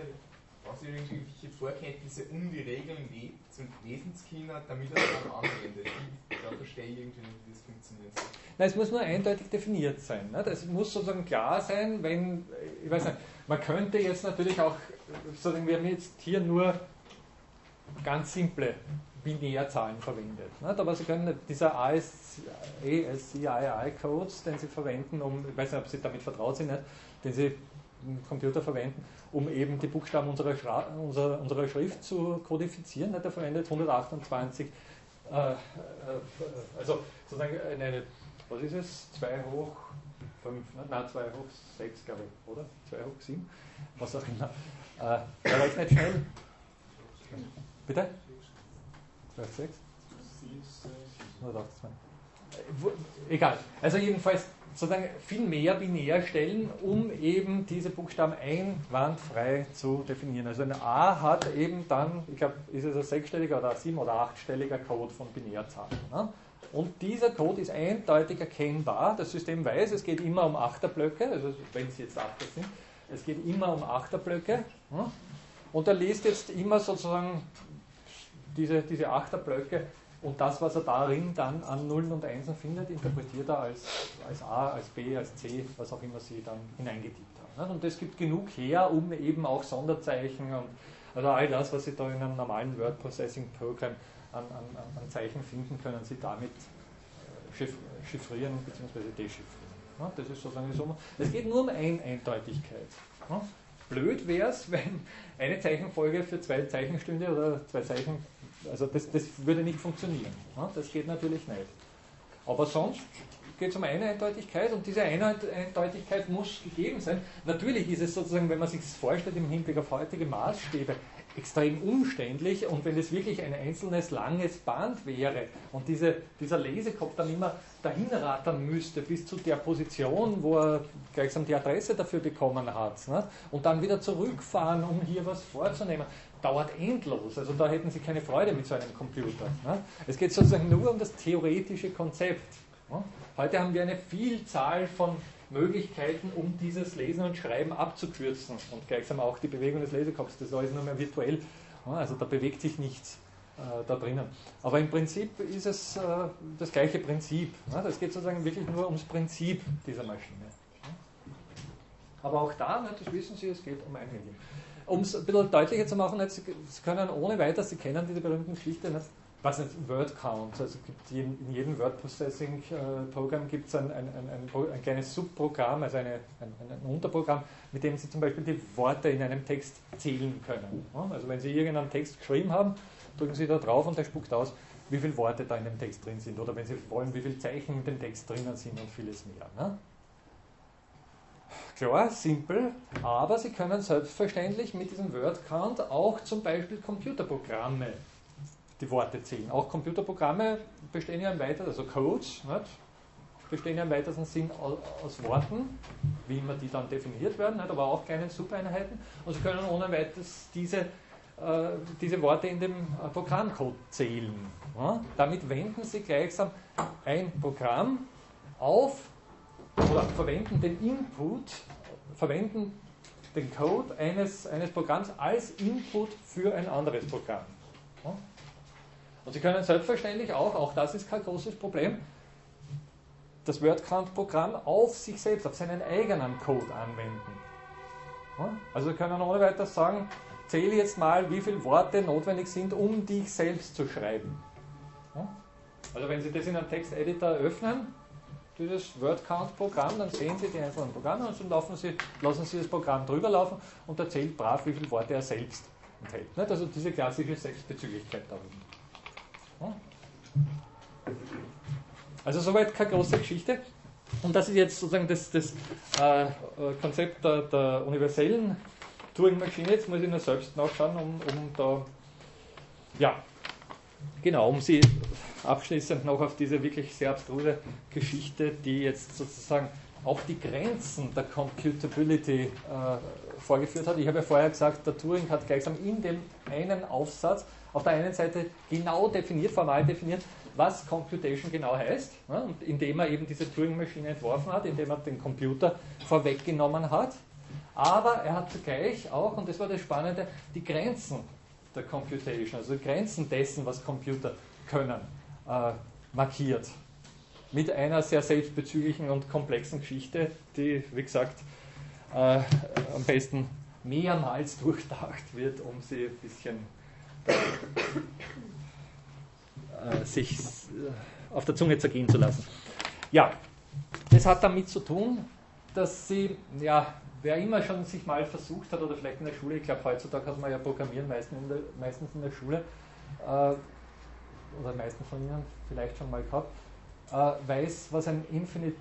du irgendwelche Vorkenntnisse um die Regeln zu lesen zu können, damit er es dann anwendet. Da verstehe ich irgendwie nicht, wie das funktioniert. Nein, es muss nur eindeutig definiert sein. Ne? Es muss sozusagen klar sein, wenn, ich weiß nicht, man könnte jetzt natürlich auch, sozusagen, wir haben jetzt hier nur ganz simple Binärzahlen verwendet. Nicht? Aber Sie können dieser ASCII-Code, den Sie verwenden, um, ich weiß nicht, ob Sie damit vertraut sind, nicht? den Sie im Computer verwenden, um eben die Buchstaben unserer, unserer, unserer Schrift zu kodifizieren. Hat er verwendet 128, äh, also sozusagen eine, was ist es, 2 hoch 5, ne? nein, 2 hoch 6, glaube ich, oder? 2 hoch 7, was auch immer. Äh, der war nicht schnell. Bitte? 2 hoch 6? 128. Egal. Also jedenfalls sozusagen viel mehr binär stellen, um eben diese Buchstaben einwandfrei zu definieren. Also ein A hat eben dann, ich glaube, ist es ein sechsstelliger oder ein sieben- oder achtstelliger Code von Binärzahlen. Ne? Und dieser Code ist eindeutig erkennbar. Das System weiß, es geht immer um Achterblöcke, also wenn es jetzt Achter sind, es geht immer um Achterblöcke. Ne? Und er liest jetzt immer sozusagen diese, diese Achterblöcke und das, was er darin dann an Nullen und Einsen findet, interpretiert er als, als A, als B, als C, was auch immer sie dann hineingetippt haben. Und es gibt genug her, um eben auch Sonderzeichen und also all das, was Sie da in einem normalen Word Processing Program an, an, an Zeichen finden, können Sie damit äh, chiffrieren bzw. dechiffrieren. Das ist sozusagen die Summe. Es geht nur um ein Eindeutigkeit. Blöd wäre es, wenn eine Zeichenfolge für zwei Zeichenstünde oder zwei Zeichen also das, das würde nicht funktionieren. Das geht natürlich nicht. Aber sonst geht es um eine Eindeutigkeit und diese Eindeutigkeit muss gegeben sein. Natürlich ist es sozusagen, wenn man sich das vorstellt im Hinblick auf heutige Maßstäbe, extrem umständlich und wenn es wirklich ein einzelnes langes Band wäre und diese, dieser Lesekopf dann immer dahin rattern müsste bis zu der Position, wo er gleichsam die Adresse dafür bekommen hat ne? und dann wieder zurückfahren, um hier was vorzunehmen, dauert endlos. Also da hätten Sie keine Freude mit so einem Computer. Ne? Es geht sozusagen nur um das theoretische Konzept. Heute haben wir eine Vielzahl von Möglichkeiten, um dieses Lesen und Schreiben abzukürzen und gleichsam auch die Bewegung des Lesekopfs. Das ist alles nur mehr virtuell. Also da bewegt sich nichts äh, da drinnen. Aber im Prinzip ist es äh, das gleiche Prinzip. Es geht sozusagen wirklich nur ums Prinzip dieser Maschine. Aber auch da, das wissen Sie, es geht um ein Medium. Um es ein bisschen deutlicher zu machen, Sie können ohne weiteres, Sie kennen diese berühmten Geschichte, was nicht, Word Count. Also gibt in jedem Word Processing äh, Programm gibt es ein, ein, ein, ein, kleines Subprogramm, also eine, ein, Unterprogramm, mit dem Sie zum Beispiel die Worte in einem Text zählen können. Also wenn Sie irgendeinen Text geschrieben haben, drücken Sie da drauf und der spuckt aus, wie viele Worte da in dem Text drin sind. Oder wenn Sie wollen, wie viele Zeichen in dem Text drinnen sind und vieles mehr. Ne? Klar, simpel, aber Sie können selbstverständlich mit diesem Word Count auch zum Beispiel Computerprogramme die Worte zählen. Auch Computerprogramme bestehen ja im weitesten, also Codes, nicht? bestehen ja im weitesten Sinn aus Worten, wie immer die dann definiert werden, nicht? aber auch kleinen Subeinheiten. Und Sie können ohne weiteres diese, äh, diese Worte in dem äh, Programmcode zählen. Ja? Damit wenden Sie gleichsam ein Programm auf oder verwenden den Input, verwenden den Code eines, eines Programms als Input für ein anderes Programm. Und Sie können selbstverständlich auch, auch das ist kein großes Problem, das WordCount-Programm auf sich selbst, auf seinen eigenen Code anwenden. Also Sie können ohne weiteres sagen, zähle jetzt mal, wie viele Worte notwendig sind, um dich selbst zu schreiben. Also wenn Sie das in einem Texteditor öffnen, dieses WordCount-Programm, dann sehen Sie die einzelnen Programme und dann Sie, lassen Sie das Programm drüber laufen und erzählt brav, wie viele Worte er selbst enthält. Also diese klassische Selbstbezüglichkeit da. Also soweit keine große Geschichte. Und das ist jetzt sozusagen das, das äh, äh, Konzept der, der universellen Turing-Maschine. Jetzt muss ich nur selbst nachschauen, um, um da, ja, genau, um sie abschließend noch auf diese wirklich sehr abstruse Geschichte, die jetzt sozusagen auch die Grenzen der Computability äh, vorgeführt hat. Ich habe ja vorher gesagt, der Turing hat gleichsam in dem einen Aufsatz auf der einen Seite genau definiert, formal definiert, was Computation genau heißt, ja, und indem er eben diese Turing-Maschine entworfen hat, indem er den Computer vorweggenommen hat. Aber er hat zugleich auch, und das war das Spannende, die Grenzen der Computation, also die Grenzen dessen, was Computer können, äh, markiert. Mit einer sehr selbstbezüglichen und komplexen Geschichte, die, wie gesagt, äh, am besten mehrmals durchdacht wird, um sie ein bisschen äh, sich äh, auf der Zunge zergehen zu lassen. Ja, das hat damit zu tun, dass sie, ja, wer immer schon sich mal versucht hat, oder vielleicht in der Schule, ich glaube heutzutage hat man ja Programmieren meistens in der, meistens in der Schule, äh, oder die meisten von Ihnen vielleicht schon mal gehabt, äh, weiß, was ein Infinite,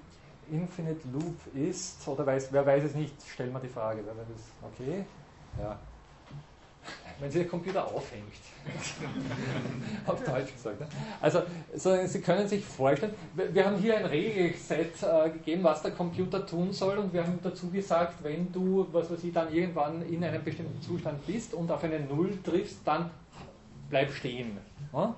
Infinite Loop ist, oder weiß, wer weiß es nicht, stellen wir die Frage. Wer weiß es? Okay, ja. Wenn Sie den Computer aufhängt, auf Deutsch gesagt. Ne? Also, so, Sie können sich vorstellen, wir, wir haben hier ein Regelset äh, gegeben, was der Computer tun soll, und wir haben dazu gesagt, wenn du, was weiß ich, dann irgendwann in einem bestimmten Zustand bist und auf eine Null triffst, dann bleib stehen. Ja?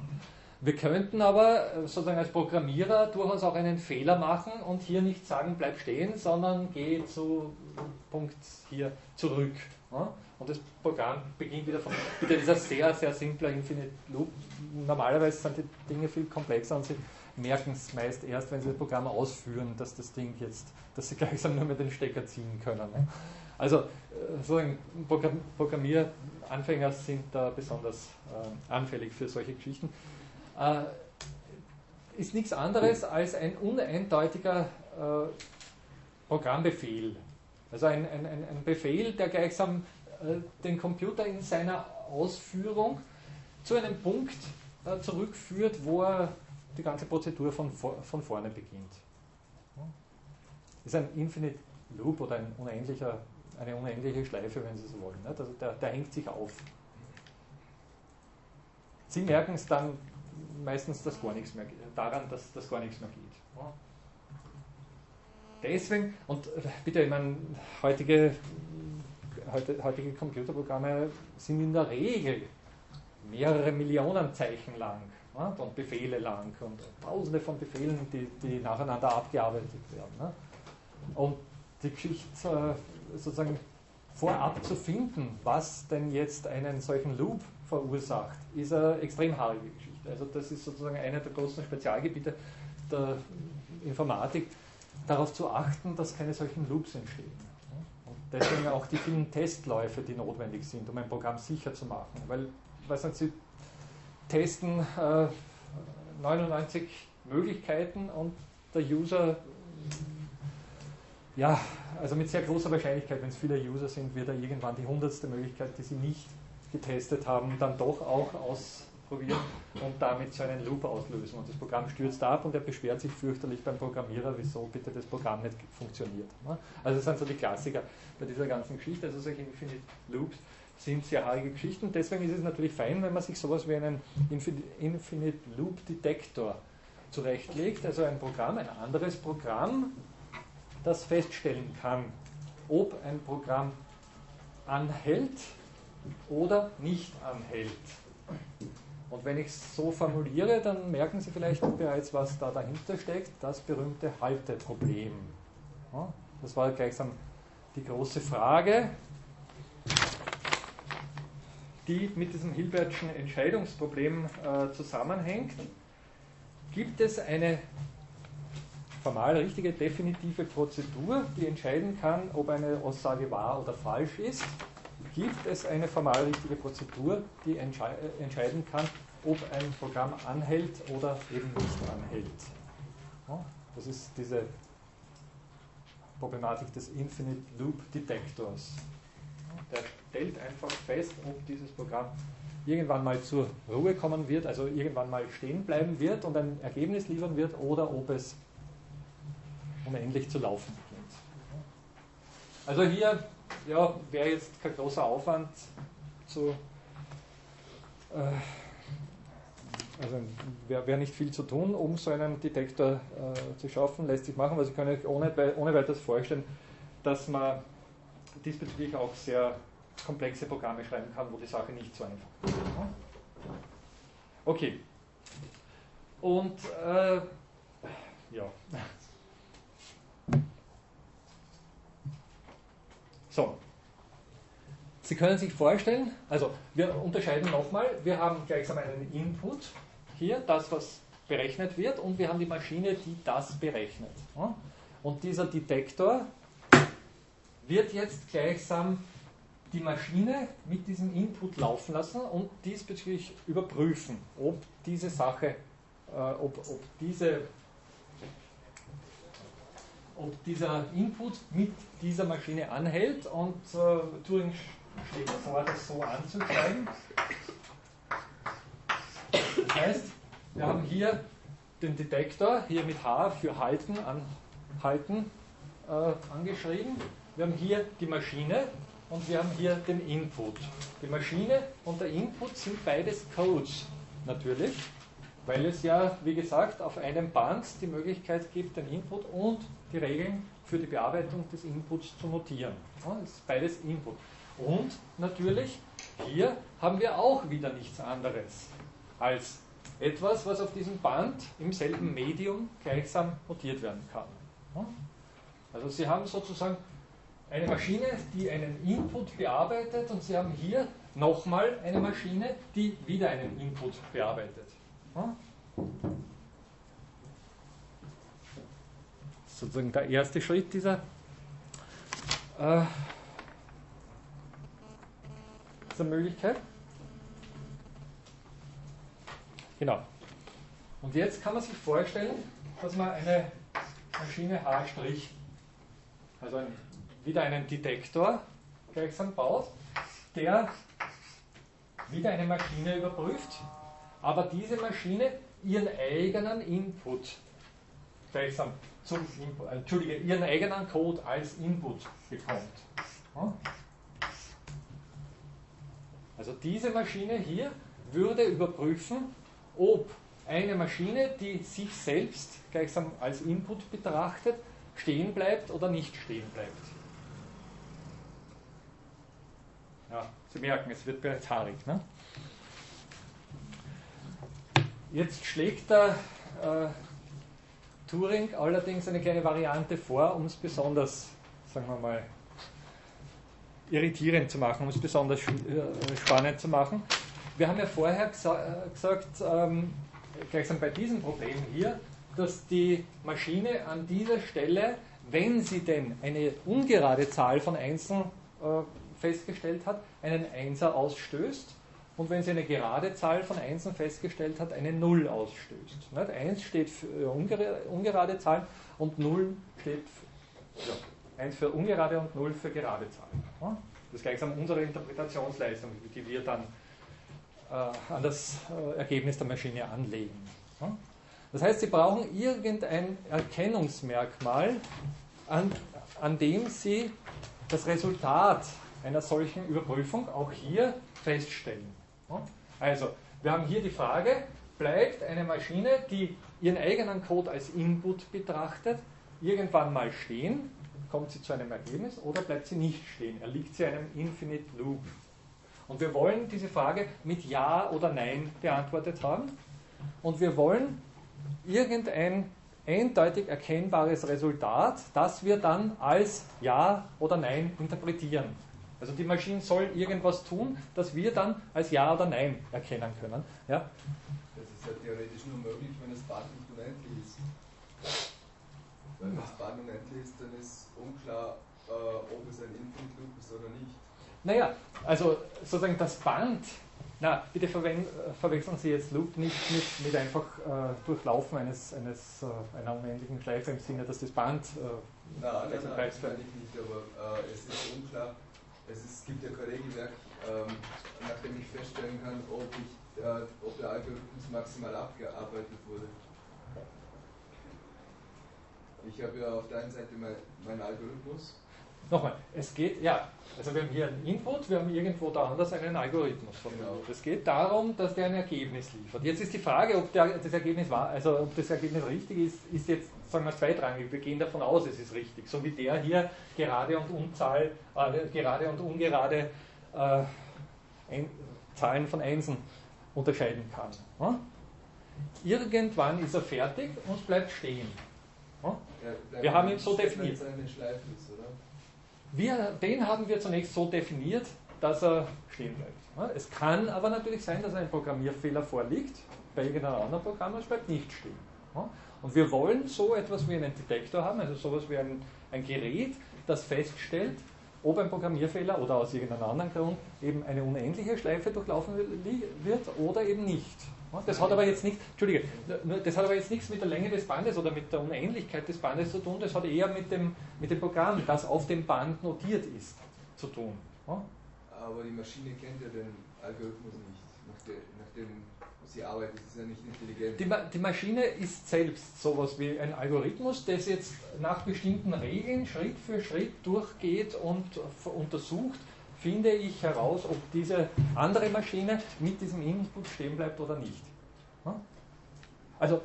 Wir könnten aber äh, sozusagen als Programmierer durchaus auch einen Fehler machen und hier nicht sagen, bleib stehen, sondern geh zu Punkt hier zurück. Und das Programm beginnt wieder von wieder dieser sehr, sehr simpler Infinite Loop. Normalerweise sind die Dinge viel komplexer und Sie merken es meist erst, wenn Sie das Programm ausführen, dass das Ding jetzt, dass Sie gleichsam nur mit den Stecker ziehen können. Also äh, so ein Programmieranfänger sind da besonders äh, anfällig für solche Geschichten äh, ist nichts anderes als ein uneindeutiger äh, Programmbefehl. Also ein, ein, ein, Befehl, der gleichsam äh, den Computer in seiner Ausführung zu einem Punkt äh, zurückführt, wo er die ganze Prozedur von, von vorne beginnt. Das ist ein Infinite Loop oder ein unendlicher, eine unendliche Schleife, wenn Sie so wollen. Also der, der hängt sich auf. Sie merken es dann meistens dass gar nichts mehr, daran, dass das gar nichts mehr geht. Deswegen, und bitte, ich meine, heutige, heutige Computerprogramme sind in der Regel mehrere Millionen Zeichen lang. Ne? Und Befehle lang und tausende von Befehlen, die, die nacheinander abgearbeitet werden. Ne? Und die Geschichte äh, sozusagen vorab zu finden, was denn jetzt einen solchen Loop verursacht, ist eine extrem haarige Geschichte. Also das ist sozusagen einer der großen Spezialgebiete der Informatik, darauf zu achten, dass keine solchen Loops entstehen. Und deswegen auch die vielen Testläufe, die notwendig sind, um ein Programm sicher zu machen. Weil, was nicht, Sie testen äh, 99 Möglichkeiten und der User ja, also mit sehr großer Wahrscheinlichkeit, wenn es viele User sind, wird er irgendwann die hundertste Möglichkeit, die sie nicht getestet haben, dann doch auch ausprobieren und damit so einen Loop auslösen. Und das Programm stürzt ab und er beschwert sich fürchterlich beim Programmierer, wieso bitte das Programm nicht funktioniert. Ne? Also das sind so die Klassiker bei dieser ganzen Geschichte. Also solche Infinite Loops sind sehr haarige Geschichten. Deswegen ist es natürlich fein, wenn man sich sowas wie einen Infinite Loop Detektor zurechtlegt, also ein Programm, ein anderes Programm, das feststellen kann, ob ein Programm anhält oder nicht anhält. Und wenn ich es so formuliere, dann merken Sie vielleicht bereits, was da dahinter steckt, das berühmte Halteproblem. Das war gleichsam die große Frage, die mit diesem Hilbertschen Entscheidungsproblem äh, zusammenhängt. Gibt es eine formal richtige, definitive Prozedur, die entscheiden kann, ob eine Aussage wahr oder falsch ist, gibt es eine formal richtige Prozedur, die äh, entscheiden kann, ob ein Programm anhält oder eben nicht anhält. Das ist diese Problematik des Infinite Loop Detektors. Der stellt einfach fest, ob dieses Programm irgendwann mal zur Ruhe kommen wird, also irgendwann mal stehen bleiben wird und ein Ergebnis liefern wird, oder ob es unendlich zu laufen beginnt. Also hier ja, wäre jetzt kein großer Aufwand zu. Äh, also wäre wär nicht viel zu tun, um so einen Detektor äh, zu schaffen, lässt sich machen, weil Sie können ohne, ohne weiteres vorstellen, dass man diesbezüglich auch sehr komplexe Programme schreiben kann, wo die Sache nicht so einfach ist. Okay. Und äh, ja. So. Sie können sich vorstellen, also wir unterscheiden nochmal, wir haben gleichsam einen Input, hier das, was berechnet wird, und wir haben die Maschine, die das berechnet. Und dieser Detektor wird jetzt gleichsam die Maschine mit diesem Input laufen lassen und diesbezüglich überprüfen, ob diese Sache, äh, ob, ob diese ob dieser Input mit dieser Maschine anhält und äh, Turing schlägt vor, das so anzuzeigen. Das heißt, wir haben hier den Detektor, hier mit H für halten, anhalten äh, angeschrieben. Wir haben hier die Maschine und wir haben hier den Input. Die Maschine und der Input sind beides Codes natürlich, weil es ja, wie gesagt, auf einem Band die Möglichkeit gibt, den Input und die Regeln für die Bearbeitung des Inputs zu notieren. das ist beides Input. Und natürlich, hier haben wir auch wieder nichts anderes als etwas, was auf diesem Band im selben Medium gleichsam notiert werden kann. Also Sie haben sozusagen eine Maschine, die einen Input bearbeitet und Sie haben hier nochmal eine Maschine, die wieder einen Input bearbeitet sozusagen der erste Schritt dieser, äh, dieser Möglichkeit. Genau. Und jetzt kann man sich vorstellen, dass man eine Maschine H', also ein, wieder einen Detektor gleichsam baut, der wieder eine Maschine überprüft, aber diese Maschine ihren eigenen Input gleichsam zum, Entschuldige, ihren eigenen Code als Input bekommt. Also diese Maschine hier würde überprüfen, ob eine Maschine, die sich selbst gleichsam als Input betrachtet, stehen bleibt oder nicht stehen bleibt. Ja, Sie merken, es wird bereits haarig. Ne? Jetzt schlägt der äh, Turing allerdings eine kleine Variante vor, um es besonders, sagen wir mal, irritierend zu machen, um es besonders äh, spannend zu machen. Wir haben ja vorher äh, gesagt, ähm, gleichsam bei diesem Problem hier, dass die Maschine an dieser Stelle, wenn sie denn eine ungerade Zahl von Einsen äh, festgestellt hat, einen Einser ausstößt und wenn sie eine gerade Zahl von Einsen festgestellt hat, eine Null ausstößt. Nicht? 1 steht für ungerade Zahlen und 0 steht für, ja, 1 für ungerade und 0 für gerade Zahlen. Das ist gleichsam unsere Interpretationsleistung, die wir dann äh, an das äh, Ergebnis der Maschine anlegen. Das heißt, Sie brauchen irgendein Erkennungsmerkmal, an, an dem Sie das Resultat einer solchen Überprüfung auch hier feststellen. Also, wir haben hier die Frage, bleibt eine Maschine, die ihren eigenen Code als Input betrachtet, irgendwann mal stehen, kommt sie zu einem Ergebnis oder bleibt sie nicht stehen, erliegt sie einem Infinite Loop. Und wir wollen diese Frage mit Ja oder Nein beantwortet haben und wir wollen irgendein eindeutig erkennbares Resultat, das wir dann als Ja oder Nein interpretieren. Also die Maschine soll irgendwas tun, das wir dann als Ja oder Nein erkennen können. Ja? Das ist ja theoretisch nur möglich, wenn das Band nicht unendlich ist. Wenn das Band unendlich ist, dann ist unklar, äh, ob es ein Infinite Loop ist oder nicht. Naja, also sozusagen das Band na, bitte verwechseln Sie jetzt Loop nicht mit, mit einfach äh, Durchlaufen eines, eines, äh, einer unendlichen Schleife im Sinne, dass das Band. Äh, nein, nein, nein, nein, nein ich nicht, aber äh, es ist unklar. Es, ist, gibt ja kein Regelwerk, ähm, nachdem ich feststellen kann, ob, ich, äh, ob der Algorithmus maximal abgearbeitet wurde. Ich habe ja auf der einen Seite mein, meinen Algorithmus Nochmal, es geht, ja, also wir haben hier einen Input, wir haben irgendwo da anders einen Algorithmus formuliert. Es geht darum, dass der ein Ergebnis liefert. Jetzt ist die Frage, ob der, das Ergebnis war, also ob das Ergebnis richtig ist, ist jetzt, sagen wir, zweitrangig. Wir gehen davon aus, es ist richtig. So wie der hier gerade und Unzahl, äh, gerade und ungerade äh, ein, Zahlen von Einsen unterscheiden kann. Ja? Irgendwann ist er fertig und bleibt stehen. Ja? wir haben ihn so definiert. Wir, den haben wir zunächst so definiert, dass er stehen bleibt. Es kann aber natürlich sein, dass ein Programmierfehler vorliegt bei irgendeinem anderen Programm es bleibt nicht stehen. Und wir wollen so etwas wie einen Detektor haben, also sowas wie ein, ein Gerät, das feststellt, ob ein Programmierfehler oder aus irgendeinem anderen Grund eben eine unendliche Schleife durchlaufen wird oder eben nicht. Das hat aber jetzt nichts, Entschuldige, das hat aber jetzt nichts mit der Länge des Bandes oder mit der Unendlichkeit des Bandes zu tun, das hat eher mit dem, mit dem Programm, das auf dem Band notiert ist, zu tun. Aber die Maschine kennt ja den Algorithmus nicht, nachdem sie arbeitet, ist ja nicht intelligent. Die, Ma die Maschine ist selbst sowas wie ein Algorithmus, das jetzt nach bestimmten Regeln Schritt für Schritt durchgeht und untersucht, finde ich heraus, ob diese andere Maschine mit diesem Input stehen bleibt oder nicht. Also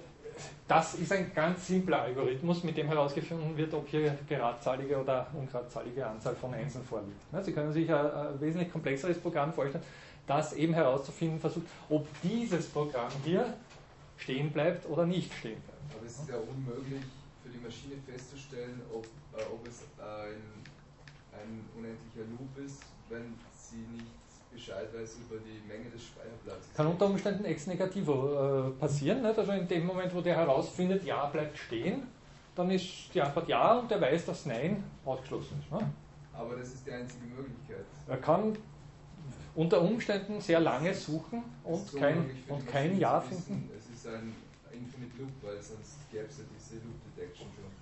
das ist ein ganz simpler Algorithmus, mit dem herausgefunden wird, ob hier geradzahlige oder ungeradzahlige Anzahl von Einsen vorliegt. Sie können sich ein, wesentlich komplexeres Programm vorstellen, das eben herauszufinden versucht, ob dieses Programm hier stehen bleibt oder nicht stehen bleibt. Aber es ist ja unmöglich für die Maschine festzustellen, ob, äh, ob es ein, ein unendlicher Loop ist, wenn sie nicht Bescheid weiß über die Menge des Speicherplatzes. Kann unter Umständen ex negativo äh, passieren. Nicht? Also in dem Moment, wo der herausfindet, ja bleibt stehen, dann ist die Antwort ja und der weiß, dass Nein ausgeschlossen ist. Ne? Aber das ist die einzige Möglichkeit. Er kann unter Umständen sehr lange suchen und so kein, und kein Ja finden. Es ist ein Infinite Loop, weil sonst gäbe es ja diese Loop Detection schon.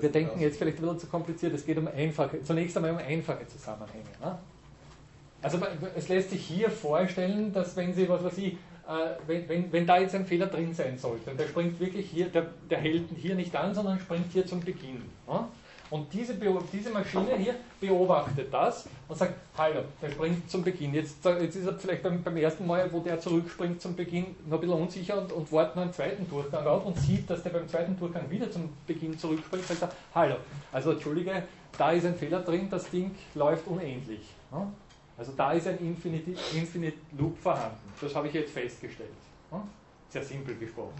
Wir denken jetzt vielleicht ein bisschen zu kompliziert, es geht um einfache, zunächst einmal um einfache Zusammenhänge. Ne? Also es lässt sich hier vorstellen, dass wenn Sie, was weiß ich, äh, wenn, wenn, wenn da jetzt ein Fehler drin sein sollte, und der springt wirklich hier, der, der hält hier nicht an, sondern springt hier zum Beginn. Ne? Und diese, diese Maschine hier beobachtet das und sagt, hallo, der springt zum Beginn. Jetzt, jetzt ist er vielleicht beim, beim, ersten Mal, wo der zurückspringt zum Beginn, noch ein bisschen unsicher und, und wartet noch einen zweiten Durchgang auf und sieht, dass der beim zweiten Durchgang wieder zum Beginn zurückspringt, sagt er, hallo, also entschuldige, da ist ein Fehler drin, das Ding läuft unendlich. Also da ist ein Infinite, Infinite Loop vorhanden. Das habe ich jetzt festgestellt. Sehr simpel gesprochen.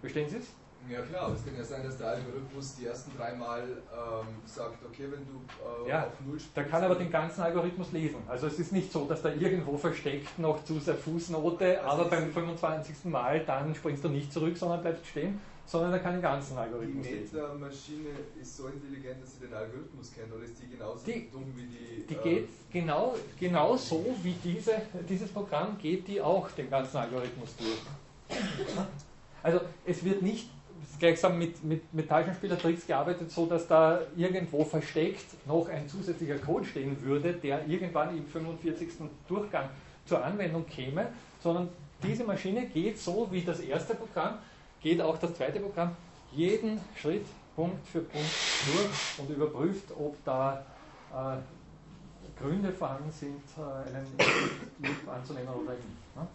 Verstehen Sie es? Ja klar, es kann ja sein, dass der Algorithmus die ersten dreimal ähm, sagt, okay, wenn du äh, ja, auf Null spielst. Der kann aber den ganzen Algorithmus lesen. Also es ist nicht so, dass da irgendwo versteckt noch zu der Fußnote, also aber beim 25. Mal dann springst du nicht zurück, sondern bleibst stehen, sondern er kann den ganzen Algorithmus lesen. Die Meta-Maschine ist so intelligent, dass sie den Algorithmus kennt, oder ist die genauso die, dumm wie die... Die äh, geht genau, genau so, wie diese, dieses Programm geht die auch den ganzen Algorithmus durch. Also es wird nicht gleichsam mit, mit, mit Taschenspielertricks gearbeitet, so dass da irgendwo versteckt noch ein zusätzlicher Code stehen würde, der irgendwann im 45. Durchgang zur Anwendung käme, sondern diese Maschine geht so wie das erste Programm, geht auch das zweite Programm jeden Schritt Punkt für Punkt durch und überprüft, ob da äh, Gründe vorhanden sind, äh, einen Loop anzunehmen oder nicht. Ne?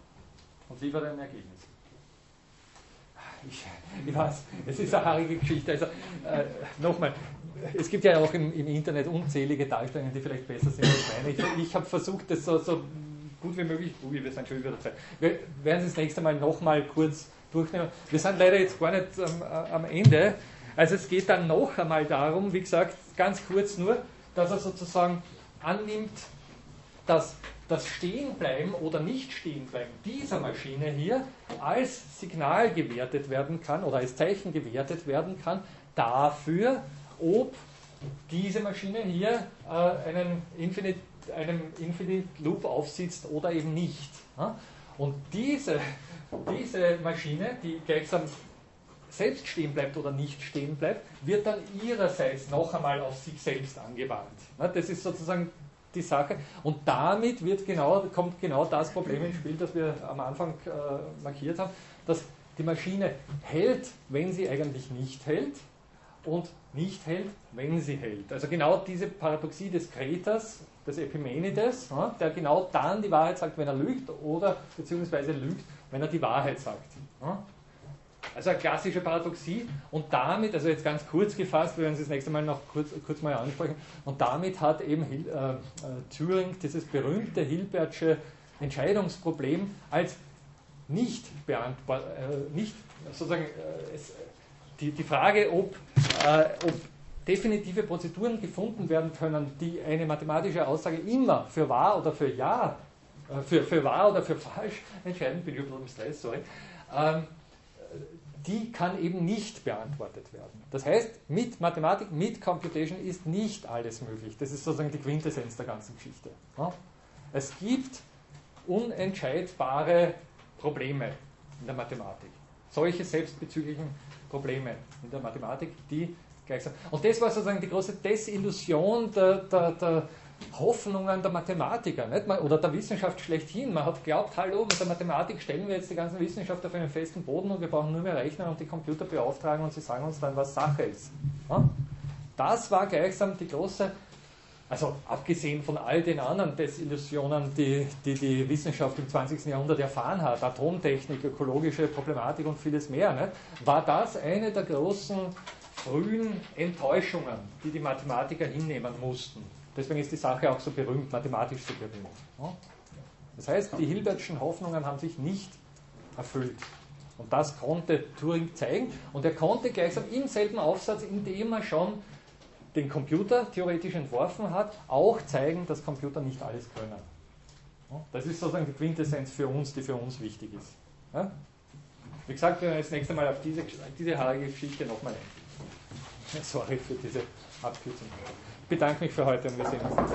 Und liefert ein Ergebnis ich, ich weiß, es ist eine haarige Geschichte. Also äh, nochmal, es gibt ja auch im, im, Internet unzählige Darstellungen, die vielleicht besser sind als meine. Ich, ich habe versucht, das so, so, gut wie möglich, ui, wir sind schon über der Zeit. Wir werden Sie das nächste Mal nochmal kurz durchnehmen. Wir sind leider jetzt gar nicht ähm, am Ende. Also es geht dann noch einmal darum, wie gesagt, ganz kurz nur, dass er sozusagen annimmt, dass das Stehenbleiben oder Nicht-Stehenbleiben dieser Maschine hier als Signal gewertet werden kann oder als Zeichen gewertet werden kann dafür, ob diese Maschine hier äh, einen Infinite, einem Infinite Loop aufsitzt oder eben nicht. Ja? Und diese, diese Maschine, die gleichsam selbst stehen bleibt oder nicht stehen bleibt, wird dann ihrerseits noch einmal auf sich selbst angewandt. Das ist sozusagen die Sache. Und damit wird genau, kommt genau das Problem ins Spiel, das wir am Anfang äh, markiert haben, dass die Maschine hält, wenn sie eigentlich nicht hält und nicht hält, wenn sie hält. Also genau diese Paradoxie des Kreters, des Epimenides, der genau dann die Wahrheit sagt, wenn er lügt oder beziehungsweise lügt, wenn er die Wahrheit sagt. Also eine klassische Paradoxie. Und damit, also jetzt ganz kurz gefasst, wir werden Sie das nächste Mal noch kurz, kurz mal ansprechen, und damit hat eben äh, äh, Turing dieses berühmte Hilbertsche Entscheidungsproblem als nicht beantwortet, äh, nicht sozusagen äh, es, die, die Frage, ob, äh, ob definitive Prozeduren gefunden werden können, die eine mathematische Aussage immer für wahr oder für ja, äh, für, für wahr oder für falsch entscheiden, bin ich ein bisschen im Stress, sorry, ähm, die kann eben nicht beantwortet werden. Das heißt, mit Mathematik, mit Computation ist nicht alles möglich. Das ist sozusagen die Quintessenz der ganzen Geschichte. Es gibt unentscheidbare Probleme in der Mathematik. Solche selbstbezüglichen Probleme in der Mathematik, die gleichsam. Und das war sozusagen die große Desillusion der, der, der Hoffnungen der Mathematiker nicht? oder der Wissenschaft schlechthin. Man hat geglaubt, hallo, mit der Mathematik stellen wir jetzt die ganzen Wissenschaft auf einen festen Boden und wir brauchen nur mehr rechnen und die Computer beauftragen und sie sagen uns dann, was Sache ist. Das war gleichsam die große, also abgesehen von all den anderen Desillusionen, die, die die Wissenschaft im 20. Jahrhundert erfahren hat, Atomtechnik, ökologische Problematik und vieles mehr, nicht? war das eine der großen frühen Enttäuschungen, die die Mathematiker hinnehmen mussten. Deswegen ist die Sache auch so berühmt, mathematisch so berühmt. Das heißt, die Hilbertschen Hoffnungen haben sich nicht erfüllt. Und das konnte Turing zeigen. Und er konnte gleichsam im selben Aufsatz, in dem er schon den Computer theoretisch entworfen hat, auch zeigen, dass Computer nicht alles können. Das ist sozusagen die Quintessenz für uns, die für uns wichtig ist. Wie gesagt, wir werden das nächste Mal auf diese, diese Geschichte nochmal eingehen. Sorry für diese Abkürzung bedanke mich für heute und wir sehen uns.